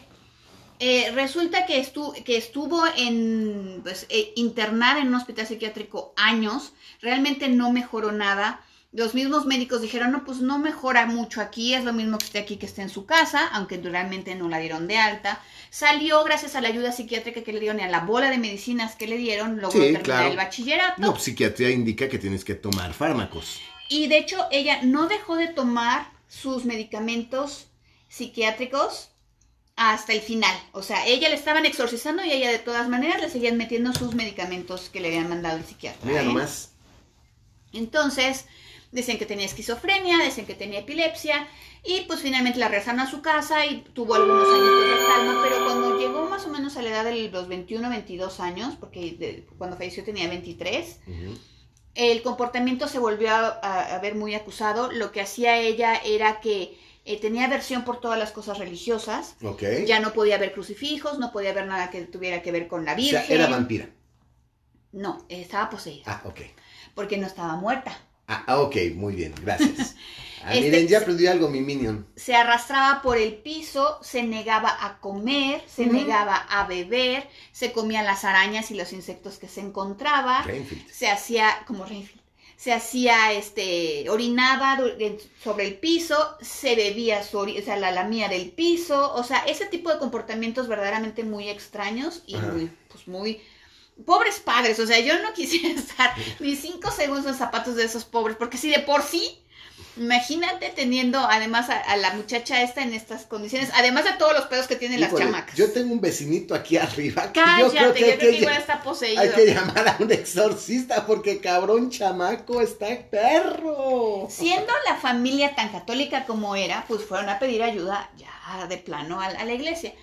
Speaker 2: Eh, resulta que, que estuvo en, pues, eh, internada en un hospital psiquiátrico años, realmente no mejoró nada los mismos médicos dijeron, no, pues no mejora mucho aquí, es lo mismo que esté aquí que esté en su casa, aunque realmente no la dieron de alta. Salió gracias a la ayuda psiquiátrica que le dieron y a la bola de medicinas que le dieron, logró
Speaker 1: Sí,
Speaker 2: terminar
Speaker 1: claro.
Speaker 2: el bachillerato.
Speaker 1: No, psiquiatría indica que tienes que tomar fármacos.
Speaker 2: Y de hecho, ella no dejó de tomar sus medicamentos psiquiátricos hasta el final. O sea, ella le estaban exorcizando y ella de todas maneras le seguían metiendo sus medicamentos que le habían mandado el psiquiatra.
Speaker 1: Mira
Speaker 2: ¿eh?
Speaker 1: nomás.
Speaker 2: Entonces, decían que tenía esquizofrenia, decían que tenía epilepsia, y pues finalmente la regresaron a su casa y tuvo algunos años de calma, pero cuando llegó más o menos a la edad de los 21, 22 años, porque de- cuando falleció tenía 23,
Speaker 1: Ujú.
Speaker 2: el comportamiento se volvió a, a- a ver muy acusado. Lo que hacía ella era que eh, tenía aversión por todas las cosas religiosas,
Speaker 1: Ok.
Speaker 2: ya no podía ver crucifijos, no podía ver nada que tuviera que ver con la
Speaker 1: o
Speaker 2: Virgen.
Speaker 1: sea, era vampira.
Speaker 2: No, estaba poseída,
Speaker 1: Ah, ok.
Speaker 2: porque no estaba muerta.
Speaker 1: Ah, ah, ok, muy bien, gracias. Ah,
Speaker 2: Este-
Speaker 1: miren, ya aprendí algo, mi minion.
Speaker 2: se arrastraba por el piso, se negaba a comer, se negaba a beber, se comía las arañas y los insectos que se encontraba,
Speaker 1: Rainfield.
Speaker 2: se hacía como Renfield, se hacía este orinaba sobre el piso, se bebía su ori- o sea, la lamía del piso, o sea, ese tipo de comportamientos verdaderamente muy extraños y muy pues muy pobres padres, o sea, yo no quisiera estar ni cinco segundos en los zapatos de esos pobres, porque si de por sí Imagínate teniendo además a, a la muchacha esta en estas condiciones, además de todos los pedos que tienen las chamacas.
Speaker 1: Yo tengo un vecinito aquí arriba. que
Speaker 2: Cállate,
Speaker 1: yo creo que, hay, que,
Speaker 2: igual está poseído.
Speaker 1: hay que llamar a un exorcista porque cabrón chamaco está perro.
Speaker 2: Siendo la familia tan católica como era, pues fueron a pedir ayuda ya de plano a, a la iglesia.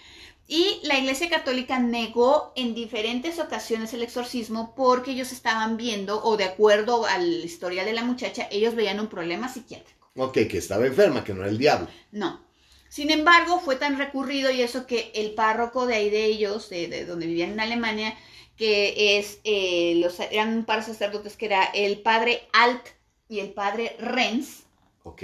Speaker 2: Y la iglesia católica negó en diferentes ocasiones el exorcismo porque ellos estaban viendo, o de acuerdo al historial de la muchacha, ellos veían un problema psiquiátrico.
Speaker 1: Ok, que estaba enferma, que no era el diablo.
Speaker 2: No. Sin embargo, fue tan recurrido y eso que el párroco de ahí de ellos, de, de donde vivían en Alemania, que es, eh, los, eran un par de sacerdotes que era el padre Alt y el padre Renz,
Speaker 1: Ok.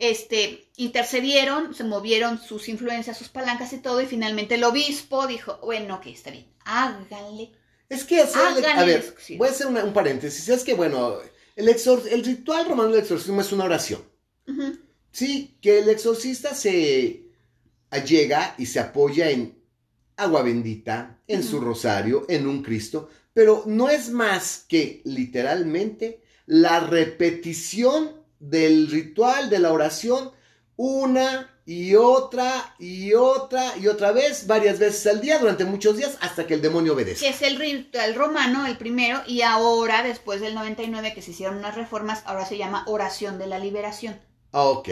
Speaker 2: Este, intercedieron, se movieron sus influencias, sus palancas y todo, y finalmente el obispo dijo, bueno, ok, está bien, háganle.
Speaker 1: Es que hacerle,
Speaker 2: Háganle
Speaker 1: a ver, voy a hacer una- un paréntesis. Es que, bueno, el, exor- el ritual romano del exorcismo es una oración. Sí, que el exorcista se allega y se apoya en agua bendita, en su rosario, en un Cristo, pero no es más que literalmente la repetición del ritual, de la oración, una y otra y otra y otra vez, varias veces al día, durante muchos días, hasta que el demonio obedezca.
Speaker 2: Que es el ritual romano, el primero, y ahora, después del 99, que se hicieron unas reformas, ahora se llama oración de la liberación.
Speaker 1: Ok.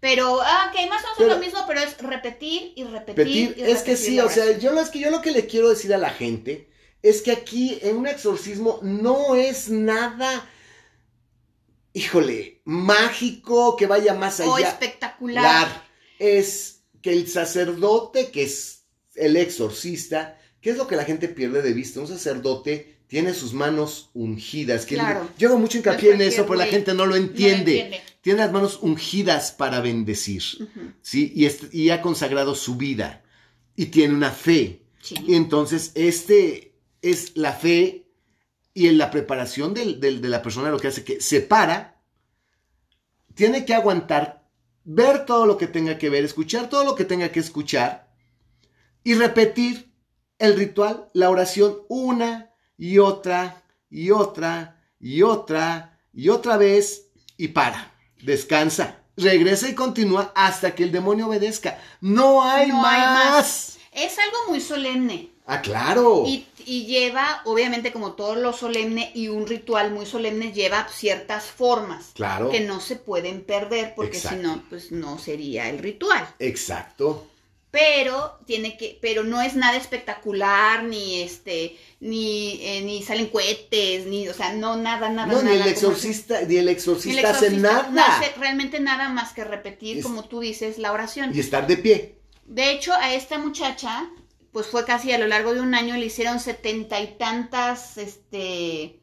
Speaker 2: Pero, ah, ok, más o menos
Speaker 1: Pero-
Speaker 2: lo mismo, pero es repetir y repetir.
Speaker 1: Repetir,
Speaker 2: y
Speaker 1: es que sí, o sea, yo es que yo lo que le quiero decir a la gente es que aquí en un exorcismo no es nada, híjole, mágico que vaya más
Speaker 2: O
Speaker 1: allá.
Speaker 2: espectacular.
Speaker 1: Claro, es que el sacerdote, que es el exorcista, ¿qué es lo que la gente pierde de vista? Un sacerdote tiene sus manos ungidas. Que
Speaker 2: Claro.
Speaker 1: Yo hago mucho hincapié en eso, pero la
Speaker 2: güey.
Speaker 1: gente no lo
Speaker 2: No lo
Speaker 1: entiende. Tiene las manos ungidas para bendecir. ¿sí? Y ha consagrado su vida y tiene una fe.
Speaker 2: sí.
Speaker 1: Y entonces, este es la fe y en la preparación del- del- de la persona lo que hace que se para, tiene que aguantar, ver todo lo que tenga que ver, escuchar todo lo que tenga que escuchar y repetir el ritual, la oración una y otra y otra y otra y otra vez y para, descansa, regresa y continúa hasta que el demonio obedezca. No hay,
Speaker 2: No hay
Speaker 1: más.
Speaker 2: más. Es algo muy solemne.
Speaker 1: Ah, claro.
Speaker 2: Y, y lleva, obviamente, como todo lo solemne y un ritual muy solemne, lleva ciertas formas
Speaker 1: Claro.
Speaker 2: que no se pueden perder, porque si no, pues no sería el ritual.
Speaker 1: Exacto.
Speaker 2: Pero tiene que, pero no es nada espectacular, ni este, ni, eh, ni salen cohetes, ni, o sea, no nada, nada,
Speaker 1: no,
Speaker 2: nada.
Speaker 1: ni el exorcista, ni el exorcista,
Speaker 2: el
Speaker 1: hace nada.
Speaker 2: no hace realmente nada más que repetir,
Speaker 1: Es-
Speaker 2: como tú dices, la oración.
Speaker 1: Y estar de pie.
Speaker 2: De hecho, a esta muchacha, pues fue casi a lo largo de un año, le hicieron setenta y tantas, este,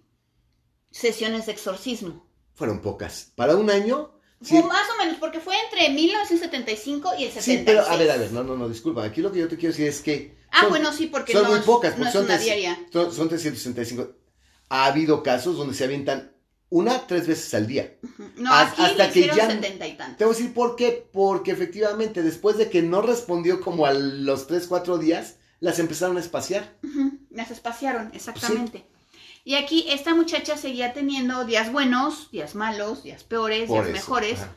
Speaker 2: sesiones de exorcismo.
Speaker 1: Fueron pocas. Para un año. Sí,
Speaker 2: O más o menos, porque fue entre 1975 y el 76.
Speaker 1: sí, pero a ver, a ver, no, no, no, disculpa. Aquí lo que yo te quiero decir es que.
Speaker 2: Ah,
Speaker 1: son-
Speaker 2: bueno, sí, porque
Speaker 1: son
Speaker 2: no,
Speaker 1: muy pocas,
Speaker 2: no
Speaker 1: porque
Speaker 2: es
Speaker 1: son,
Speaker 2: una diaria.
Speaker 1: son, son 365. Ha habido casos donde se avientan una, tres veces al día.
Speaker 2: No, aquí
Speaker 1: hasta
Speaker 2: le
Speaker 1: que ya-
Speaker 2: setenta y tantos.
Speaker 1: Te voy a decir por qué. Porque efectivamente, después de que no respondió como a los tres, cuatro días, las empezaron a espaciar.
Speaker 2: Las espaciaron, exactamente. Y aquí esta muchacha seguía teniendo días buenos, días malos, días peores,
Speaker 1: Por
Speaker 2: días
Speaker 1: eso,
Speaker 2: mejores.
Speaker 1: ajá.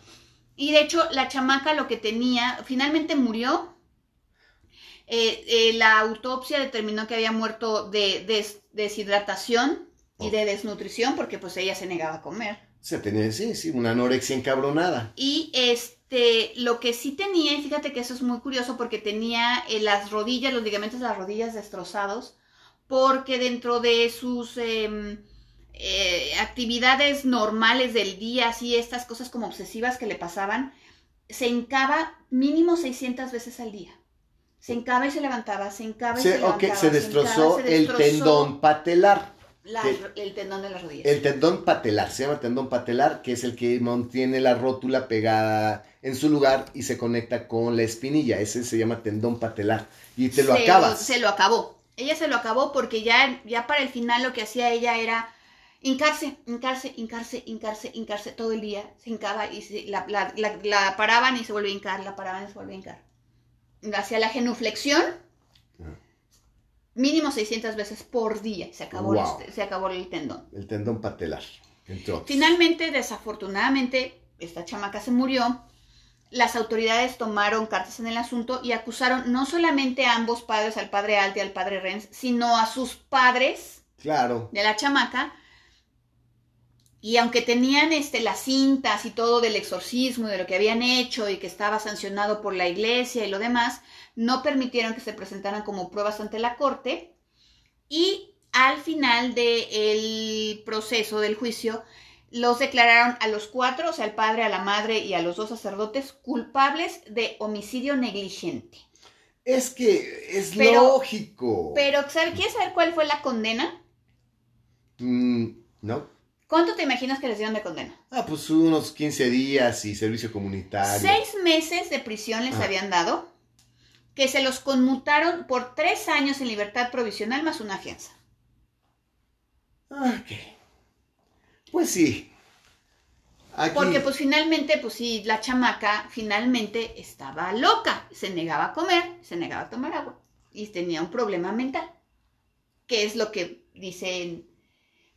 Speaker 2: Y de hecho, la chamaca lo que tenía, finalmente murió. Eh, eh, la autopsia determinó que había muerto de des- deshidratación y
Speaker 1: Oh.
Speaker 2: de desnutrición, porque pues ella se negaba a comer.
Speaker 1: O sea, tenía, sí, sí, una anorexia encabronada.
Speaker 2: Y este, lo que sí tenía, y fíjate que eso es muy curioso, porque tenía eh, las rodillas, los ligamentos de las rodillas destrozados, porque dentro de sus em, eh, actividades normales del día, así estas cosas como obsesivas que le pasaban, se hincaba mínimo 600 veces al día. Se hincaba y se levantaba, se hincaba y
Speaker 1: Se,
Speaker 2: se
Speaker 1: se destrozó
Speaker 2: se
Speaker 1: el
Speaker 2: destrozó
Speaker 1: tendón patelar.
Speaker 2: La-
Speaker 1: que-
Speaker 2: el tendón de las rodillas.
Speaker 1: El tendón patelar, se llama tendón patelar, que es el que mantiene la rótula pegada en su lugar y se conecta con la espinilla. Ese se llama tendón patelar. Y te lo
Speaker 2: se
Speaker 1: acabas.
Speaker 2: se lo acabó. Ella se lo acabó porque ya, ya para el final lo que hacía ella era hincarse, hincarse, hincarse, hincarse, hincarse todo el día. Se hincaba y se- la, la- la- la paraban y se volvía a hincar, la paraban y se volvía a hincar. Hacía la genuflexión. Mínimo 600 veces por día. Se acabó, el- se acabó el tendón.
Speaker 1: El tendón patelar, entre otros.
Speaker 2: Finalmente, desafortunadamente, esta chamaca se murió. Las autoridades tomaron cartas en el asunto y acusaron no solamente a ambos padres, al padre Alt y al padre Renz, sino a sus padres
Speaker 1: Claro.
Speaker 2: de la chamaca. Y aunque tenían este, las cintas y todo del exorcismo y de lo que habían hecho y que estaba sancionado por la iglesia y lo demás, no permitieron que se presentaran como pruebas ante la corte. Y al final del proceso del juicio, los declararon a los cuatro, o sea, al padre, a la madre y a los dos sacerdotes, culpables de homicidio negligente.
Speaker 1: Es que es
Speaker 2: Pero-
Speaker 1: lógico.
Speaker 2: Pero, ¿sabes? ¿quieres saber cuál fue la condena?
Speaker 1: Mm, ¿No?
Speaker 2: ¿Cuánto te imaginas que les dieron de condena?
Speaker 1: Ah, pues unos 15 días y servicio comunitario.
Speaker 2: Seis meses de prisión les
Speaker 1: Ah.
Speaker 2: habían dado, que se los conmutaron por tres años en libertad provisional más una fianza.
Speaker 1: Ah, Ok. Pues sí. Aquí,
Speaker 2: Porque pues finalmente, pues sí, la chamaca finalmente estaba loca, se negaba a comer, se negaba a tomar agua y tenía un problema mental, que es lo que dicen.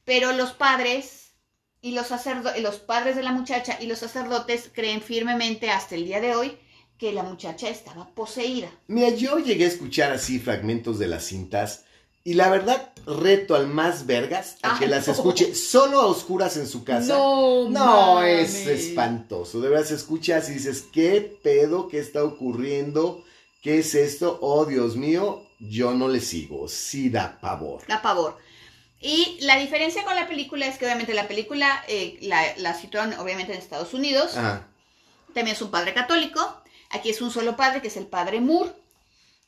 Speaker 2: Pero los padres y los sacerdotes, los padres de la muchacha y los sacerdotes creen firmemente hasta el día de hoy que la muchacha estaba poseída.
Speaker 1: Mira, yo llegué a escuchar así fragmentos de las cintas y la verdad reto al más vergas a que las
Speaker 2: no.
Speaker 1: escuche solo a oscuras en su casa.
Speaker 2: No,
Speaker 1: No, es espantoso. De verdad se escuchas y dices, ¿qué pedo? ¿Qué está ocurriendo? ¿Qué es esto? Oh, Dios mío, yo no le sigo. Sí da pavor.
Speaker 2: Da pavor. Y la diferencia con la película es que obviamente la película eh, la, la situaron obviamente en Estados Unidos.
Speaker 1: Ajá.
Speaker 2: También es un padre católico. Aquí es un solo padre, que es el padre Moore,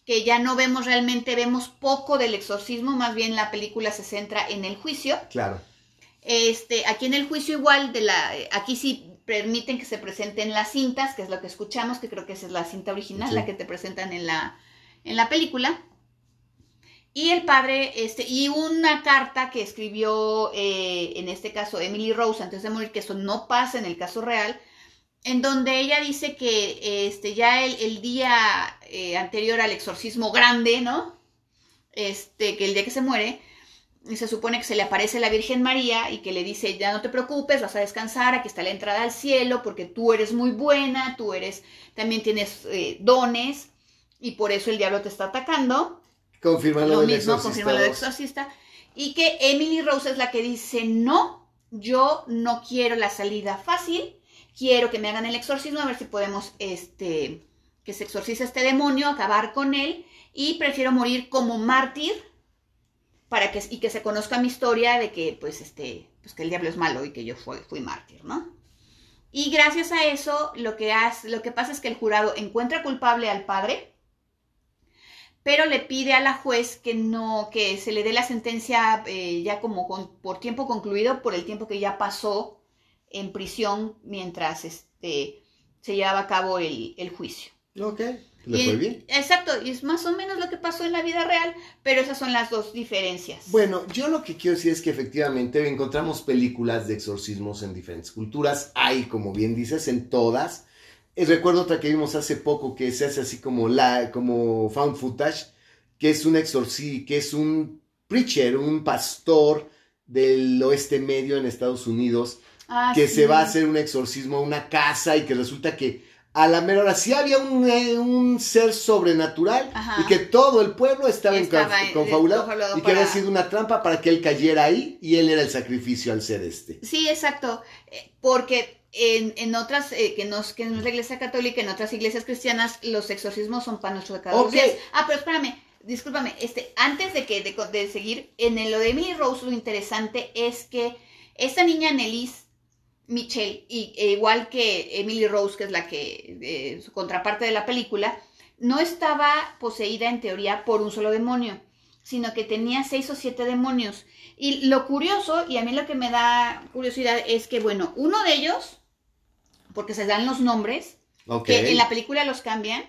Speaker 2: que ya no vemos realmente, vemos poco del exorcismo, más bien la película se centra en el juicio.
Speaker 1: Claro.
Speaker 2: Este, aquí en el juicio igual de la, aquí sí permiten que se presenten las cintas, que es lo que escuchamos, que creo que esa es la cinta original,
Speaker 1: Sí.
Speaker 2: la que te presentan en la, en la película. Y el padre, este, y una carta que escribió, eh, en este caso, Emily Rose antes de morir, que eso no pasa en el caso real, en donde ella dice que este, ya el, el día eh, anterior al exorcismo grande, ¿no? Este, que el día que se muere, se supone que se le aparece la Virgen María y que le dice, ya no te preocupes, vas a descansar, aquí está la entrada al cielo, porque tú eres muy buena, tú eres, también tienes eh, dones, y por eso el diablo te está atacando.
Speaker 1: Confirma lo,
Speaker 2: Lo mismo confirma lo exorcista. Y que Emily Rose es la que dice, no, yo no quiero la salida fácil, quiero que me hagan el exorcismo, a ver si podemos, este, que se exorcice este demonio, acabar con él, y prefiero morir como mártir, para que, y que se conozca mi historia de que, pues, este, pues que el diablo es malo y que yo fui, fui mártir, ¿no? Y gracias a eso, lo que, hace, lo que pasa es que el jurado encuentra culpable al padre, pero le pide a la juez que no, que se le dé la sentencia eh, ya como por tiempo concluido, por el tiempo que ya pasó en prisión mientras este, se llevaba a cabo el, el juicio.
Speaker 1: Ok. Le fue bien.
Speaker 2: Exacto, y es más o menos lo que pasó en la vida real, pero esas son las dos diferencias.
Speaker 1: Bueno, yo lo que quiero decir es que efectivamente encontramos películas de exorcismos en diferentes culturas. Hay, como bien dices, en todas. Eh, recuerdo otra que vimos hace poco que se hace así como la, como found footage, que es un exorcismo, que es un preacher, un pastor del oeste medio en Estados Unidos,
Speaker 2: Ah,
Speaker 1: que
Speaker 2: sí.
Speaker 1: se va a hacer un exorcismo a una casa y que resulta que a la mera hora sí había un, eh, un ser sobrenatural
Speaker 2: Ajá.
Speaker 1: y que todo el pueblo estaba, confabulado y que había sido una trampa para que él cayera ahí y él era el sacrificio al ser este.
Speaker 2: Sí, exacto, eh, porque en, en otras, eh, que, no, que no es la iglesia católica, en otras iglesias cristianas, los exorcismos son pan nuestro de cada dos
Speaker 1: Ok.
Speaker 2: días. Ah, pero espérame, discúlpame, este, antes de que de, seguir, en el- lo de Emily Rose, lo interesante es que esta niña Nellis Michelle, y, e igual que Emily Rose, que es la que, eh, su contraparte de la película, no estaba poseída en teoría por un solo demonio, sino que tenía seis o siete demonios. Y lo curioso, y a mí lo que me da curiosidad es que, bueno, uno de ellos, porque se dan los nombres, que en la película los cambian,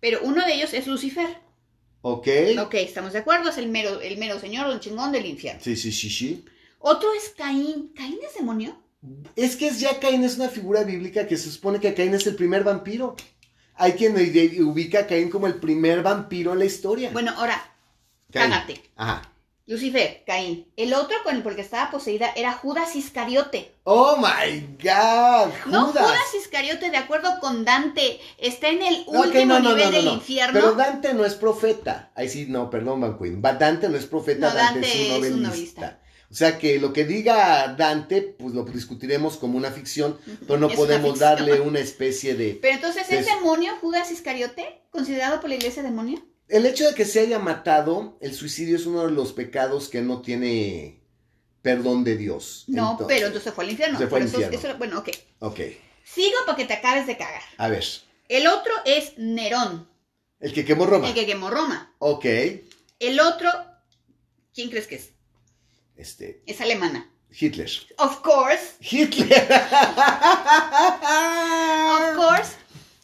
Speaker 2: pero uno de ellos es Lucifer.
Speaker 1: Ok.
Speaker 2: Ok, estamos de acuerdo, es el mero, el mero señor, un chingón del infierno.
Speaker 1: Sí, sí, sí, sí.
Speaker 2: Otro es Caín. ¿Caín es demonio?
Speaker 1: Es que es ya Caín es una figura bíblica que se supone que Caín es el primer vampiro. Hay quien ubica a Caín como el primer vampiro en la historia.
Speaker 2: Bueno, ahora,
Speaker 1: Caín.
Speaker 2: cágate.
Speaker 1: Ajá.
Speaker 2: Lucifer, Caín. El otro con el que estaba poseída era Judas Iscariote.
Speaker 1: Oh my God,
Speaker 2: No,
Speaker 1: Judas.
Speaker 2: Iscariote, de acuerdo con Dante, está en el último
Speaker 1: no, no,
Speaker 2: nivel
Speaker 1: no, no,
Speaker 2: del
Speaker 1: no.
Speaker 2: infierno.
Speaker 1: Pero Dante no es profeta. Ahí sí, no, perdón, Van Dante no es profeta,
Speaker 2: No,
Speaker 1: Dante,
Speaker 2: Dante
Speaker 1: es un
Speaker 2: es un
Speaker 1: novelista. O sea que lo que diga Dante, pues lo discutiremos como una ficción, pero no
Speaker 2: Es
Speaker 1: podemos darle una especie de...
Speaker 2: Pero entonces, ¿es demonio Judas Iscariote? ¿Considerado por la iglesia demonio?
Speaker 1: El hecho de que se haya matado, el suicidio es uno de los pecados que no tiene perdón de Dios.
Speaker 2: No,
Speaker 1: Entonces-
Speaker 2: pero entonces fue al infierno.
Speaker 1: Se fue al
Speaker 2: eso-
Speaker 1: infierno.
Speaker 2: eso- bueno, ok.
Speaker 1: Ok,
Speaker 2: Sigo para que te acabes de cagar.
Speaker 1: a ver.
Speaker 2: El otro es Nerón,
Speaker 1: El que quemó Roma.
Speaker 2: el que quemó Roma.
Speaker 1: Ok,
Speaker 2: El otro, ¿quién crees que es?
Speaker 1: Este,
Speaker 2: Es alemana.
Speaker 1: Hitler.
Speaker 2: Of course,
Speaker 1: Hitler.
Speaker 2: of course.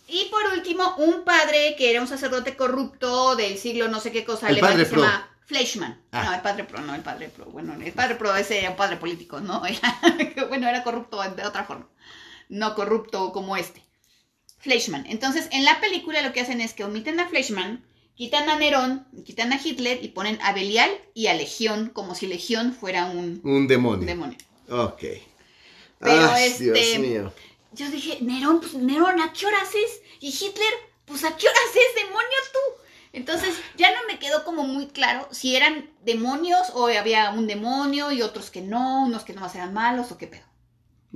Speaker 2: Y por último, un padre que era un sacerdote corrupto del siglo no sé qué cosa
Speaker 1: El
Speaker 2: alemán que se
Speaker 1: pro.
Speaker 2: llama Fleischmann.
Speaker 1: Ah.
Speaker 2: No, el padre pro, no, el padre pro. Bueno, el padre pro ese era un padre político, ¿no? Era- bueno, era corrupto de otra forma. No corrupto como este. Fleischmann. Entonces, en la película lo que hacen es que omiten a Fleischmann, quitan a Nerón, quitan a Hitler y ponen a Belial y a Legión, como si Legión fuera un
Speaker 1: Un demonio.
Speaker 2: demonio.
Speaker 1: Ok.
Speaker 2: Pero
Speaker 1: Ay,
Speaker 2: este-
Speaker 1: Dios mío.
Speaker 2: Yo dije, Nerón, pues Nerón, ¿a qué horas es? Y Hitler, pues ¿a qué horas es, demonio tú? Entonces ya no me quedó como muy claro si eran demonios o había un demonio y otros que no, unos que nomás eran malos o qué pedo.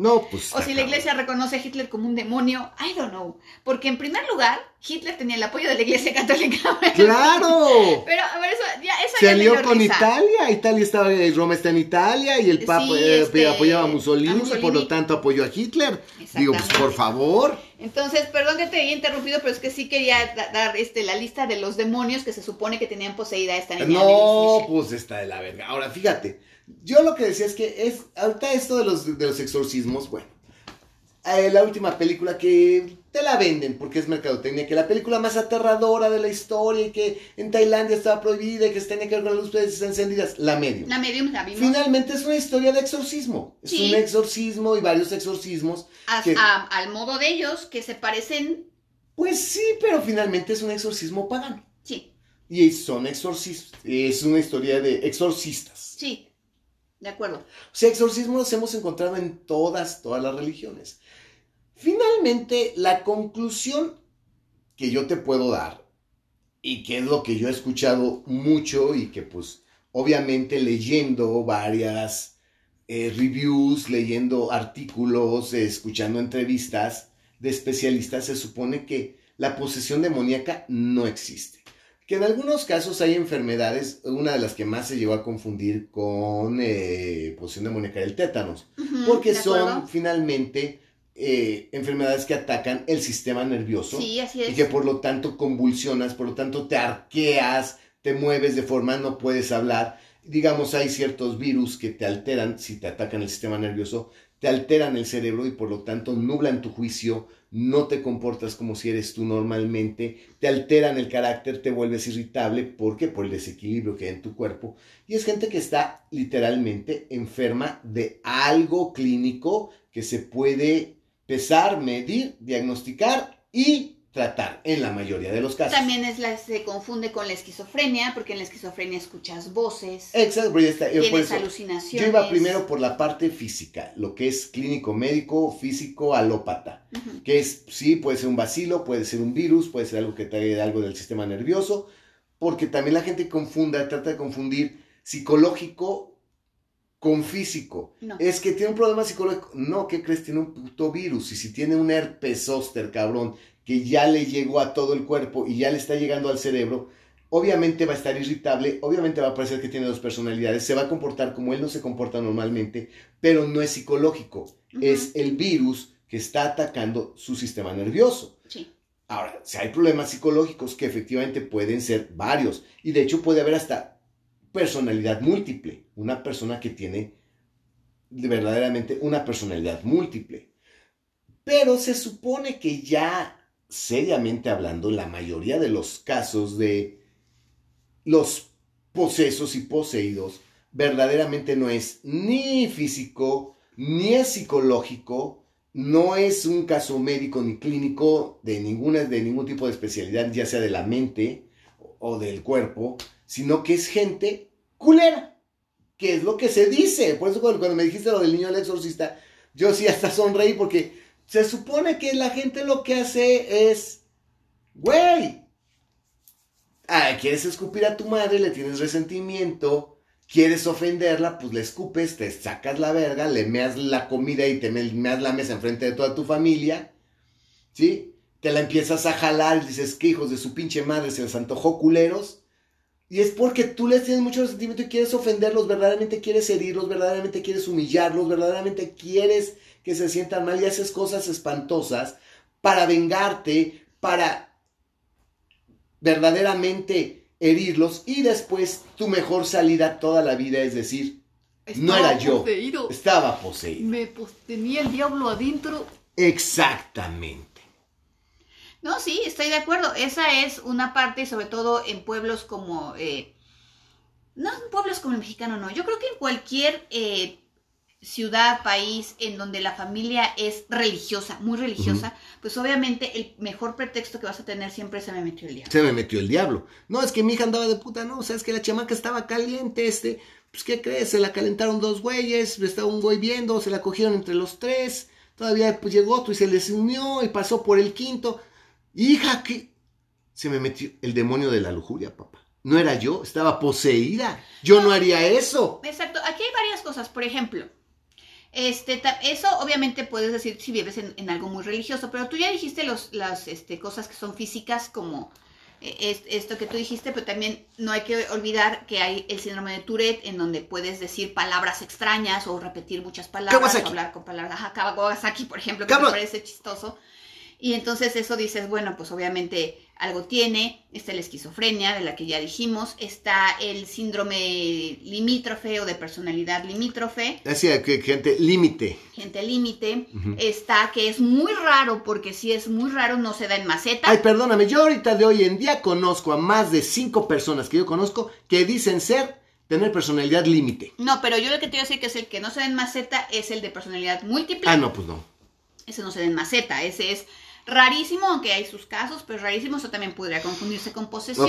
Speaker 1: No, pues.
Speaker 2: O si la iglesia reconoce a Hitler como un demonio, I don't know. Porque en primer lugar, Hitler tenía el apoyo de la iglesia católica.
Speaker 1: ¡Claro!
Speaker 2: Pero a ver, eso ya, eso
Speaker 1: Se
Speaker 2: ya
Speaker 1: alió con
Speaker 2: risa.
Speaker 1: Italia, Italia estaba, eh, Roma está en Italia y el Papa
Speaker 2: Sí,
Speaker 1: eh,
Speaker 2: este,
Speaker 1: apoyaba a Mussolini,
Speaker 2: a
Speaker 1: y por lo tanto apoyó a Hitler. Digo, pues por favor.
Speaker 2: Entonces, perdón que te haya interrumpido, pero es que sí quería da- dar este, la lista de los demonios que se supone que tenían poseída esta niña.
Speaker 1: No, pues está de la verga. Ahora, fíjate, yo lo que decía es que es, ahorita esto de los, de los exorcismos, bueno, eh, la última película que te la venden porque es mercadotecnia, que la película más aterradora de la historia y que en Tailandia estaba prohibida y que tenía que ver con las luces encendidas, la medio.
Speaker 2: La medium la vimos.
Speaker 1: Finalmente es una historia de exorcismo. Es
Speaker 2: Sí.
Speaker 1: un exorcismo y varios exorcismos.
Speaker 2: A-
Speaker 1: que-
Speaker 2: a- al modo de ellos, que se parecen.
Speaker 1: Pues sí, pero finalmente es un exorcismo pagano.
Speaker 2: Sí,
Speaker 1: Y son exorcistas. Es una historia de exorcistas.
Speaker 2: sí. De acuerdo.
Speaker 1: O sea, exorcismo los hemos encontrado en todas, todas las religiones. Finalmente, la conclusión que yo te puedo dar, y que es lo que yo he escuchado mucho y que pues obviamente leyendo varias eh, reviews, leyendo artículos, eh, escuchando entrevistas de especialistas, se supone que la posesión demoníaca no existe. Que en algunos casos hay enfermedades, una de las que más se llevó a confundir con eh, posesión demoníaca, el tétanos, porque
Speaker 2: ¿de
Speaker 1: son
Speaker 2: acuerdo?
Speaker 1: finalmente eh, enfermedades que atacan el sistema nervioso
Speaker 2: Sí, así
Speaker 1: y
Speaker 2: es.
Speaker 1: que por lo tanto convulsionas, por lo tanto te arqueas, te mueves de forma, no puedes hablar. Digamos, hay ciertos virus que te alteran, si te atacan el sistema nervioso, te alteran el cerebro y por lo tanto nublan tu juicio, no te comportas como si eres tú normalmente, te alteran el carácter, te vuelves irritable, ¿por qué? Por el desequilibrio que hay en tu cuerpo. Y es gente que está literalmente enferma de algo clínico que se puede pesar, medir, diagnosticar y tratar en la mayoría de los casos.
Speaker 2: También es la, se confunde con la esquizofrenia, porque en la esquizofrenia escuchas voces,
Speaker 1: Exacto, pero ya está. yo
Speaker 2: tienes
Speaker 1: eso-
Speaker 2: alucinaciones.
Speaker 1: Yo iba primero por la parte física, lo que es clínico médico, físico, alópata. Que es, sí, puede ser un vacilo, puede ser un virus, puede ser algo que trae algo del sistema nervioso, porque también la gente confunda, trata de confundir psicológico con físico.
Speaker 2: No.
Speaker 1: Es que tiene un problema psicológico. No, ¿qué crees? Tiene un puto virus. Y si tiene un herpes zóster, cabrón, que ya le llegó a todo el cuerpo y ya le está llegando al cerebro, obviamente va a estar irritable, obviamente va a parecer que tiene dos personalidades, se va a comportar como él no se comporta normalmente, pero no es psicológico, es el virus que está atacando su sistema nervioso.
Speaker 2: Sí.
Speaker 1: Ahora, si hay problemas psicológicos que efectivamente pueden ser varios, y de hecho puede haber hasta personalidad múltiple, una persona que tiene verdaderamente una personalidad múltiple. Pero se supone que ya, seriamente hablando, la mayoría de los casos de los posesos y poseídos verdaderamente no es ni físico, ni es psicológico, no es un caso médico ni clínico de, ninguna, de ningún tipo de especialidad, ya sea de la mente o del cuerpo, sino que es gente culera, que es lo que se dice. Por eso cuando, cuando me dijiste lo del niño del exorcista, yo sí hasta sonreí porque se supone que la gente lo que hace es, güey, ah, quieres escupir a tu madre, le tienes resentimiento, quieres ofenderla, pues le escupes, te sacas la verga, le meas la comida y te me- meas la mesa enfrente de toda tu familia, ¿sí? Te la empiezas a jalar dices que hijos de su pinche madre se les antojó culeros. Y es porque tú les tienes mucho resentimiento y quieres ofenderlos, verdaderamente quieres herirlos, verdaderamente quieres humillarlos, verdaderamente quieres que se sientan mal y haces cosas espantosas para vengarte, para verdaderamente herirlos y después tu mejor salida toda la vida es decir, No era yo.
Speaker 2: poseído.
Speaker 1: estaba poseído.
Speaker 2: Me pos- tenía el diablo adentro.
Speaker 1: Exactamente.
Speaker 2: No, sí, estoy de acuerdo. Esa es una parte, sobre todo en pueblos como... eh, no en pueblos como el mexicano, no. Yo creo que en cualquier eh, ciudad, país, en donde la familia es religiosa, muy religiosa, pues obviamente el mejor pretexto que vas a tener siempre se me metió el diablo.
Speaker 1: Se me metió el diablo. No, es que mi hija andaba de puta, no, o sea, es que la chamaca estaba caliente, este, pues, ¿qué crees? Se la calentaron dos güeyes, estaba un güey viendo, se la cogieron entre los tres, todavía pues llegó otro y se les unió y pasó por el quinto. Hija, que se me metió el demonio de la lujuria, papá. No era yo, estaba poseída. Yo no haría eso.
Speaker 2: Exacto, aquí hay varias cosas, por ejemplo, este, eso obviamente puedes decir si vives en, en algo muy religioso, pero tú ya dijiste los, las este, cosas que son físicas como eh, es- esto que tú dijiste, pero también no hay que olvidar que hay el síndrome de Tourette en donde puedes decir palabras extrañas o repetir muchas palabras, o hablar con palabras, ajá, Kawasaki, por ejemplo, que me parece chistoso. Y entonces eso dices, bueno, pues obviamente algo tiene, está la esquizofrenia, de la que ya dijimos, está el síndrome limítrofe o de personalidad limítrofe,
Speaker 1: Así que gente, límite.
Speaker 2: gente límite, está que es muy raro, porque si es muy raro no se da en maceta.
Speaker 1: Ay, perdóname, yo ahorita de hoy en día conozco a más de cinco personas que yo conozco que dicen ser, tener personalidad límite.
Speaker 2: No, pero yo lo que te voy a decir que es el que no se da en maceta es el de personalidad múltiple.
Speaker 1: Ah, no, pues no.
Speaker 2: Ese no se da en maceta, ese es rarísimo, aunque hay sus casos, pero rarísimo, eso también podría confundirse con posesión.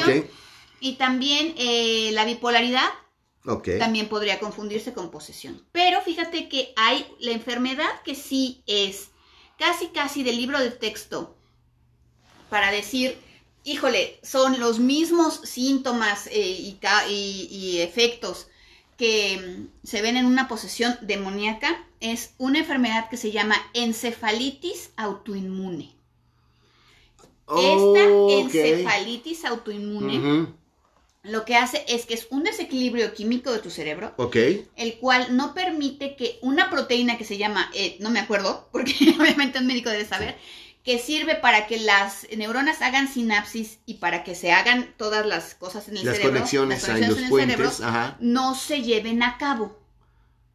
Speaker 2: Y también eh, la bipolaridad también podría confundirse con posesión. Pero fíjate que hay la enfermedad que sí es casi casi del libro de texto para decir, híjole, son los mismos síntomas eh, y- y efectos que mm, se ven en una posesión demoníaca, es una enfermedad que se llama encefalitis autoinmune. Esta encefalitis autoinmune lo que hace es que es un desequilibrio químico de tu cerebro, el cual no permite que una proteína que se llama, eh, no me acuerdo, porque obviamente un médico debe saber, que sirve para que las neuronas hagan sinapsis y para que se hagan todas las cosas en el
Speaker 1: Las
Speaker 2: cerebro,
Speaker 1: conexiones,
Speaker 2: las
Speaker 1: los
Speaker 2: en el
Speaker 1: puentes.
Speaker 2: cerebro,
Speaker 1: Ajá.
Speaker 2: no se lleven a cabo.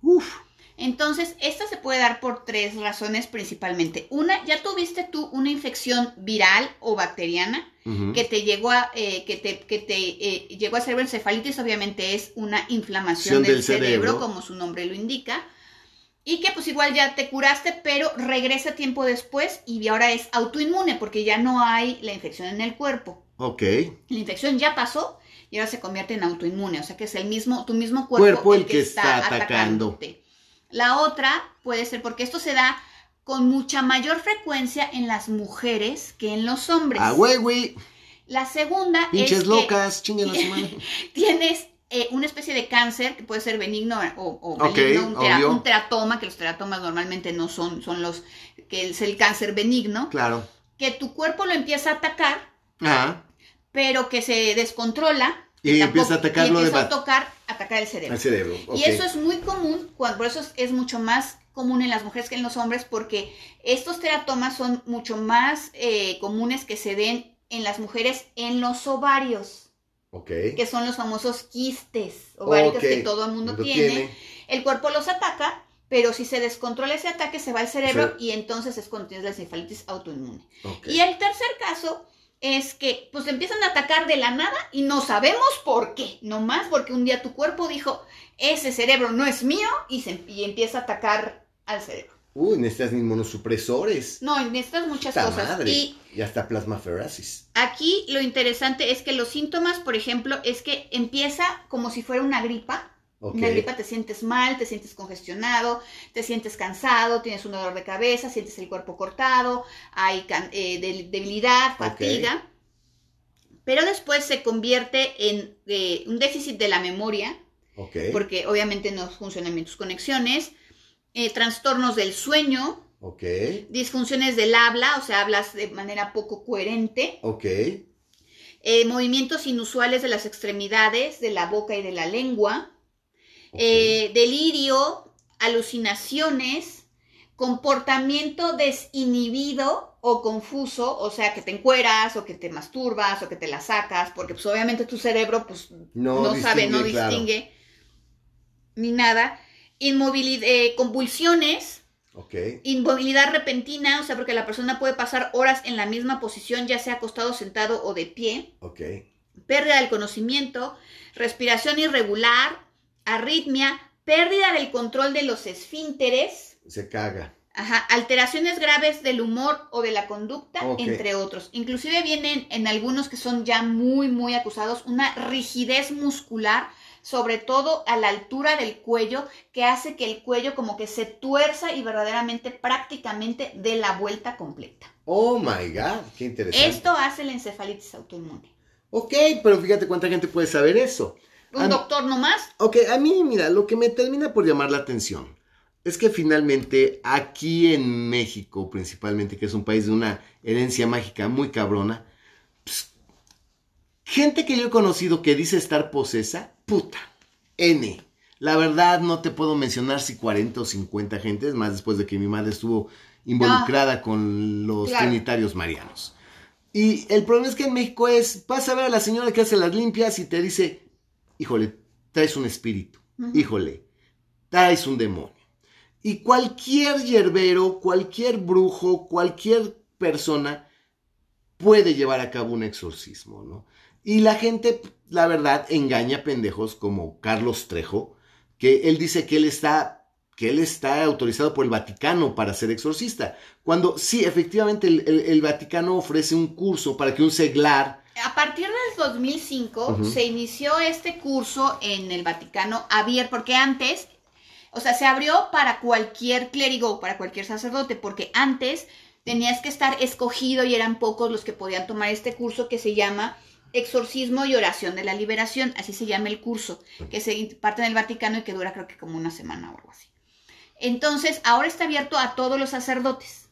Speaker 1: Uf.
Speaker 2: Entonces, esta se puede dar por tres razones principalmente. Una, ya tuviste tú una infección viral o bacteriana que te llegó a, eh, que te, que te eh, llegó a cerebroencefalitis, obviamente es una inflamación del,
Speaker 1: del
Speaker 2: cerebro,
Speaker 1: cerebro.
Speaker 2: como su nombre lo indica. Y que pues igual ya te curaste, pero regresa tiempo después y ahora es autoinmune porque ya no hay la infección en el cuerpo.
Speaker 1: Ok.
Speaker 2: La infección ya pasó y ahora se convierte en autoinmune, o sea que es el mismo, tu mismo cuerpo,
Speaker 1: Cuerpo el que está atacando.
Speaker 2: atacándote. La otra puede ser porque esto se da con mucha mayor frecuencia en las mujeres que en los hombres.
Speaker 1: Ah, güey, güey.
Speaker 2: La segunda
Speaker 1: Pinches
Speaker 2: es que
Speaker 1: locas, chinguen a su
Speaker 2: tienes eh, una especie de cáncer que puede ser benigno o, o un, teratoma, que los teratomas normalmente no son, son los que es el cáncer benigno,
Speaker 1: Claro.
Speaker 2: que tu cuerpo lo empieza a atacar,
Speaker 1: Ajá.
Speaker 2: pero que se descontrola
Speaker 1: Y empieza a atacarlo
Speaker 2: y
Speaker 1: de
Speaker 2: empieza a tocar, atacar el cerebro.
Speaker 1: Al cerebro.
Speaker 2: Y eso es muy común, cuando, por eso es, es mucho más común en las mujeres que en los hombres, porque estos teratomas son mucho más eh, comunes que se den en las mujeres en los ovarios, que son los famosos quistes ováricos que todo el mundo
Speaker 1: Lo
Speaker 2: tiene. El cuerpo los ataca, pero si se descontrola ese ataque, se va al cerebro y entonces es cuando tienes la encefalitis autoinmune. Y el tercer caso es que pues empiezan a atacar de la nada y no sabemos por qué, nomás porque un día tu cuerpo dijo, ese cerebro no es mío y, se, y empieza a atacar al cerebro.
Speaker 1: Uy, necesitas inmunosupresores.
Speaker 2: No, necesitas muchas cosas.
Speaker 1: madre.
Speaker 2: Y
Speaker 1: Y hasta plasmaferasis.
Speaker 2: aquí lo interesante es que los síntomas, por ejemplo, es que empieza como si fuera una gripa.
Speaker 1: Ok.
Speaker 2: Una gripa te sientes mal, te sientes congestionado, te sientes cansado, tienes un dolor de cabeza, sientes el cuerpo cortado, hay eh, de- debilidad, fatiga. Pero después se convierte en eh, un déficit de la memoria, porque obviamente no funcionan bien tus conexiones, eh, trastornos del sueño, disfunciones del habla, o sea, hablas de manera poco coherente, movimientos inusuales de las extremidades, de la boca y de la lengua, eh, delirio, alucinaciones, comportamiento desinhibido o confuso, o sea, que te encueras o que te masturbas o que te la sacas, porque pues obviamente tu cerebro pues
Speaker 1: no,
Speaker 2: no, sabe, no
Speaker 1: distingue, claro.
Speaker 2: distingue ni nada. Inmovilidad, convulsiones,
Speaker 1: Ok.
Speaker 2: inmovilidad repentina, o sea, porque la persona puede pasar horas en la misma posición, ya sea acostado, sentado o de pie pérdida del conocimiento, respiración irregular, arritmia, pérdida del control de los esfínteres,
Speaker 1: Se caga.
Speaker 2: ajá, alteraciones graves del humor o de la conducta, entre otros. Inclusive vienen en algunos que son ya muy, muy acusados, una rigidez muscular, sobre todo a la altura del cuello, que hace que el cuello como que se tuerza y verdaderamente prácticamente dé la vuelta completa.
Speaker 1: Oh my god, qué interesante.
Speaker 2: Esto hace la encefalitis autoinmune.
Speaker 1: Ok, pero fíjate cuánta gente puede saber eso.
Speaker 2: Un doctor nomás
Speaker 1: Ok, a mí, mira, lo que me termina por llamar la atención es que finalmente aquí en México, principalmente, que es un país de una herencia mágica muy cabrona, pues, gente que yo he conocido que dice estar posesa, puta, N. La verdad no te puedo mencionar si 40 o 50 gentes, más después de que mi madre estuvo involucrada con los
Speaker 2: Claro.
Speaker 1: trinitarios marianos. Y el problema es que en México es, vas a ver a la señora que hace las limpias y te dice, híjole, traes un espíritu, híjole, traes un demonio. Y cualquier yerbero, cualquier brujo, cualquier persona puede llevar a cabo un exorcismo, ¿no? Y la gente, la verdad, engaña pendejos como Carlos Trejo, que él dice que él está que él está autorizado por el Vaticano para ser exorcista. Cuando sí, efectivamente, el, el- el Vaticano ofrece un curso para que un seglar
Speaker 2: A partir del 2005
Speaker 1: Ujú.
Speaker 2: se inició este curso en el Vaticano abierto, porque antes, o sea, se abrió para cualquier clérigo, para cualquier sacerdote, porque antes tenías que estar escogido y eran pocos los que podían tomar este curso que se llama Exorcismo y Oración de la Liberación, así se llama el curso, que se imparte en el Vaticano y que dura creo que como una semana o algo así. Entonces, ahora está abierto a todos los sacerdotes.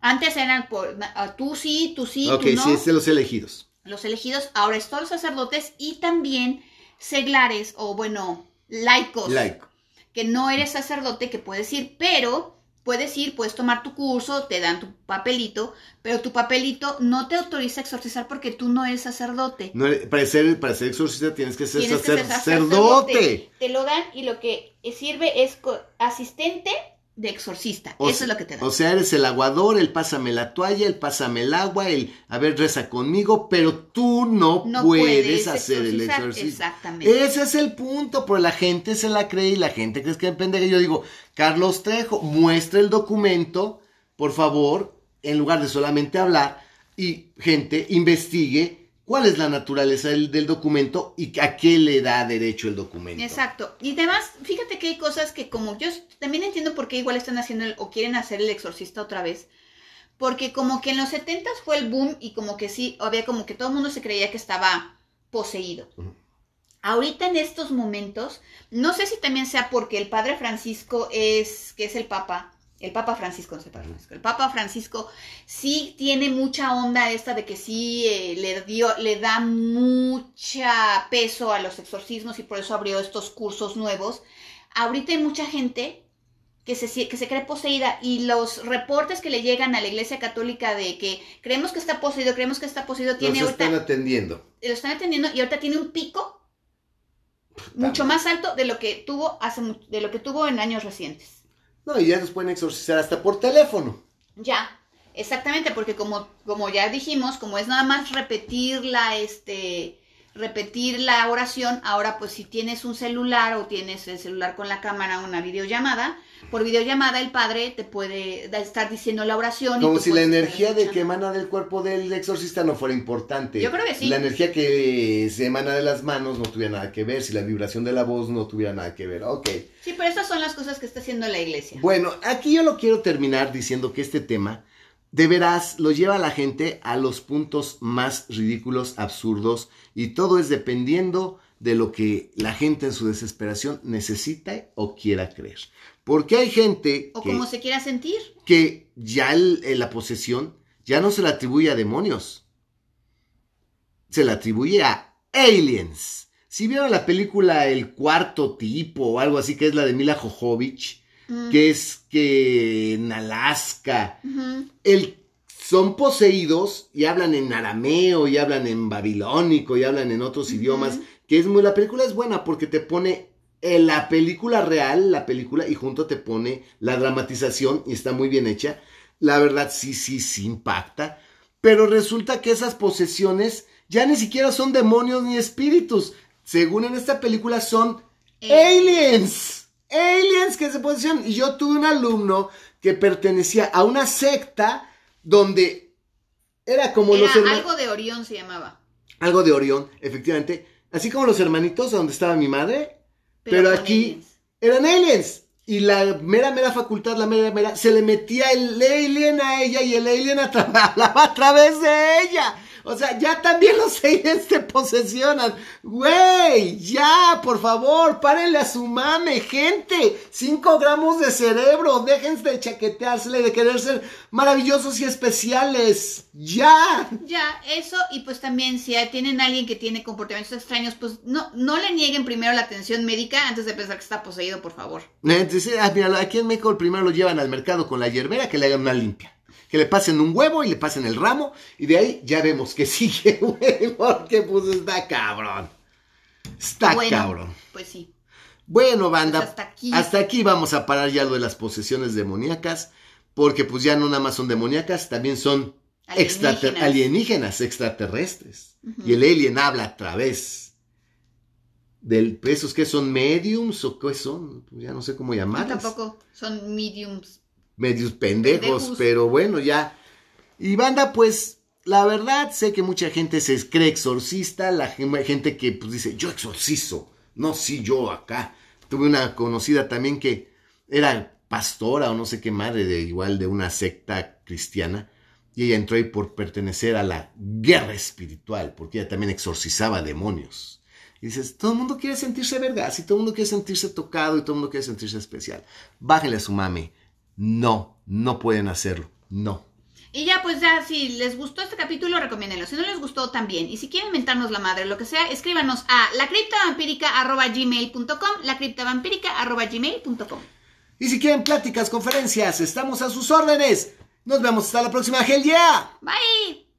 Speaker 2: Antes eran por, a tú sí, tú sí,
Speaker 1: ok,
Speaker 2: tú no
Speaker 1: sí, es de los elegidos.
Speaker 2: los elegidos ahora es todos los sacerdotes y también seglares o bueno, laicos,
Speaker 1: Laico.
Speaker 2: que no eres sacerdote que puedes ir, pero puedes ir, puedes tomar tu curso, te dan tu papelito, pero tu papelito no te autoriza a exorcizar porque tú no eres sacerdote.
Speaker 1: No, para, ser, para ser exorcista tienes que ser,
Speaker 2: Tienes que ser
Speaker 1: sacerdote.
Speaker 2: Te lo dan y lo que sirve es co- asistente de exorcista.
Speaker 1: O
Speaker 2: Eso es lo que te dan.
Speaker 1: O sea, eres el aguador, el pásame la toalla, el pásame el agua, el a ver, reza conmigo, pero tú no,
Speaker 2: no
Speaker 1: puedes, hacer el exorcismo.
Speaker 2: Exactamente.
Speaker 1: Ese es el punto, pero la gente se la cree y la gente cree que es pendeja. Yo digo, Carlos Trejo, muestra el documento, por favor, en lugar de solamente hablar, y gente investigue cuál es la naturaleza del, del documento y a qué le da derecho el documento.
Speaker 2: Exacto. Y además, fíjate que hay cosas que como yo también entiendo por qué igual están haciendo el- o quieren hacer el exorcista otra vez. Porque como que en los 70 fue el boom y como que sí, había como que todo el mundo se creía que estaba poseído. Ahorita en estos momentos, no sé si también sea porque el padre Francisco es, que es el papa, el papa Francisco, no padre Francisco, el papa Francisco sí tiene mucha onda esta de que sí eh, le dio, le da mucha peso a los exorcismos y por eso abrió estos cursos nuevos. Ahorita hay mucha gente que se, que se cree poseída y los reportes que le llegan a la iglesia católica de que creemos que está poseído, creemos que está poseído, tiene ahorita,
Speaker 1: están atendiendo.
Speaker 2: lo están atendiendo y ahorita tiene un pico mucho más alto de lo que tuvo hace de lo que tuvo en años recientes.
Speaker 1: No, y ya nos pueden exorcizar hasta por teléfono.
Speaker 2: Ya, exactamente, porque como, como ya dijimos, como es nada más repetir la, este, repetir la oración, ahora pues si tienes un celular o tienes el celular con la cámara, una videollamada, por videollamada el padre te puede estar diciendo la oración.
Speaker 1: Como si la energía de que emana del cuerpo del exorcista no fuera importante.
Speaker 2: Yo creo que sí.
Speaker 1: La energía que se emana de las manos no tuviera nada que ver, si la vibración de la voz no tuviera nada que ver. Ok.
Speaker 2: Sí, pero estas son las cosas que está haciendo la iglesia.
Speaker 1: Bueno, aquí yo lo quiero terminar diciendo que este tema de veras lo lleva a la gente a los puntos más ridículos, absurdos, y todo es dependiendo de lo que la gente en su desesperación necesita o quiera creer. Porque hay gente
Speaker 2: O
Speaker 1: que,
Speaker 2: como se quiera sentir.
Speaker 1: que ya el- eh, la posesión ya no se la atribuye a demonios, se la atribuye a aliens. Si vieron la película El cuarto tipo o algo así, que es la de Mila Jovovich,
Speaker 2: Mm,
Speaker 1: que es que en Alaska el, son poseídos y hablan en arameo y hablan en babilónico y hablan en otros idiomas, que es muy, la película es buena porque te pone en la película real, la película, y junto te pone la dramatización y está muy bien hecha. La verdad sí, sí, sí impacta. Pero resulta que esas posesiones ya ni siquiera son demonios ni espíritus. Según en esta película son aliens. Aliens que se posesionan. Y yo tuve un alumno que pertenecía a una secta donde era como
Speaker 2: Era
Speaker 1: los
Speaker 2: algo de Orión se llamaba.
Speaker 1: Algo de Orión, efectivamente. Así como los hermanitos donde estaba mi madre. Pero aquí-
Speaker 2: aliens.
Speaker 1: Eran aliens. Y la mera, mera facultad, la mera, mera, se le metía el alien a ella y el alien hablaba a través de ella. O sea, ya también los aliens te posesionan. Güey, ya, por favor, párenle a su mame, gente. Cinco gramos de cerebro, déjense de chaqueteársele, de querer ser maravillosos y especiales. Ya.
Speaker 2: Ya, eso, y pues también si tienen a alguien que tiene comportamientos extraños, pues no, no le nieguen primero la atención médica antes de pensar que está poseído, por favor.
Speaker 1: Entonces, ah, mira, aquí en México primero lo llevan al mercado con la hierbera que le hagan una limpia. Que le pasen un huevo y le pasen el ramo. Y de ahí ya vemos que sigue, güey. Porque pues está cabrón. Está
Speaker 2: bueno,
Speaker 1: cabrón.
Speaker 2: pues sí.
Speaker 1: Bueno, banda.
Speaker 2: Pues hasta aquí.
Speaker 1: hasta aquí vamos a parar ya lo de las posesiones demoníacas. Porque pues ya no nada más son demoníacas, también son extrater-
Speaker 2: Alienígenas.
Speaker 1: extraterrestres. Y el alien habla a través del... ¿Esos que son mediums o qué son? Pues ya no sé cómo
Speaker 2: No,
Speaker 1: llamarlos
Speaker 2: tampoco son mediums.
Speaker 1: Medios pendejos,
Speaker 2: Pendejos.
Speaker 1: pero bueno, ya. Y banda, pues, la verdad, sé que mucha gente se cree exorcista, la gen- gente que pues dice, yo exorcizo, no, sí, yo acá. Tuve una conocida también que era pastora o no sé qué madre, de igual de una secta cristiana, y ella entró ahí por pertenecer a la guerra espiritual, porque ella también exorcizaba demonios. Y dices, todo el mundo quiere sentirse vergas, y todo el mundo quiere sentirse tocado, y todo el mundo quiere sentirse especial. Bájenle a su mame. No, no pueden hacerlo. No.
Speaker 2: Y ya, pues ya, si les gustó este capítulo, recomiéndenlo. Si no les gustó, también. Y si quieren mentarnos la madre lo que sea, escríbanos a lacriptavampírica.gmail.com lacriptavampírica.gmail.com
Speaker 1: Y si quieren pláticas, conferencias, estamos a sus órdenes. Nos vemos hasta la próxima, Hell Yeah.
Speaker 2: Bye.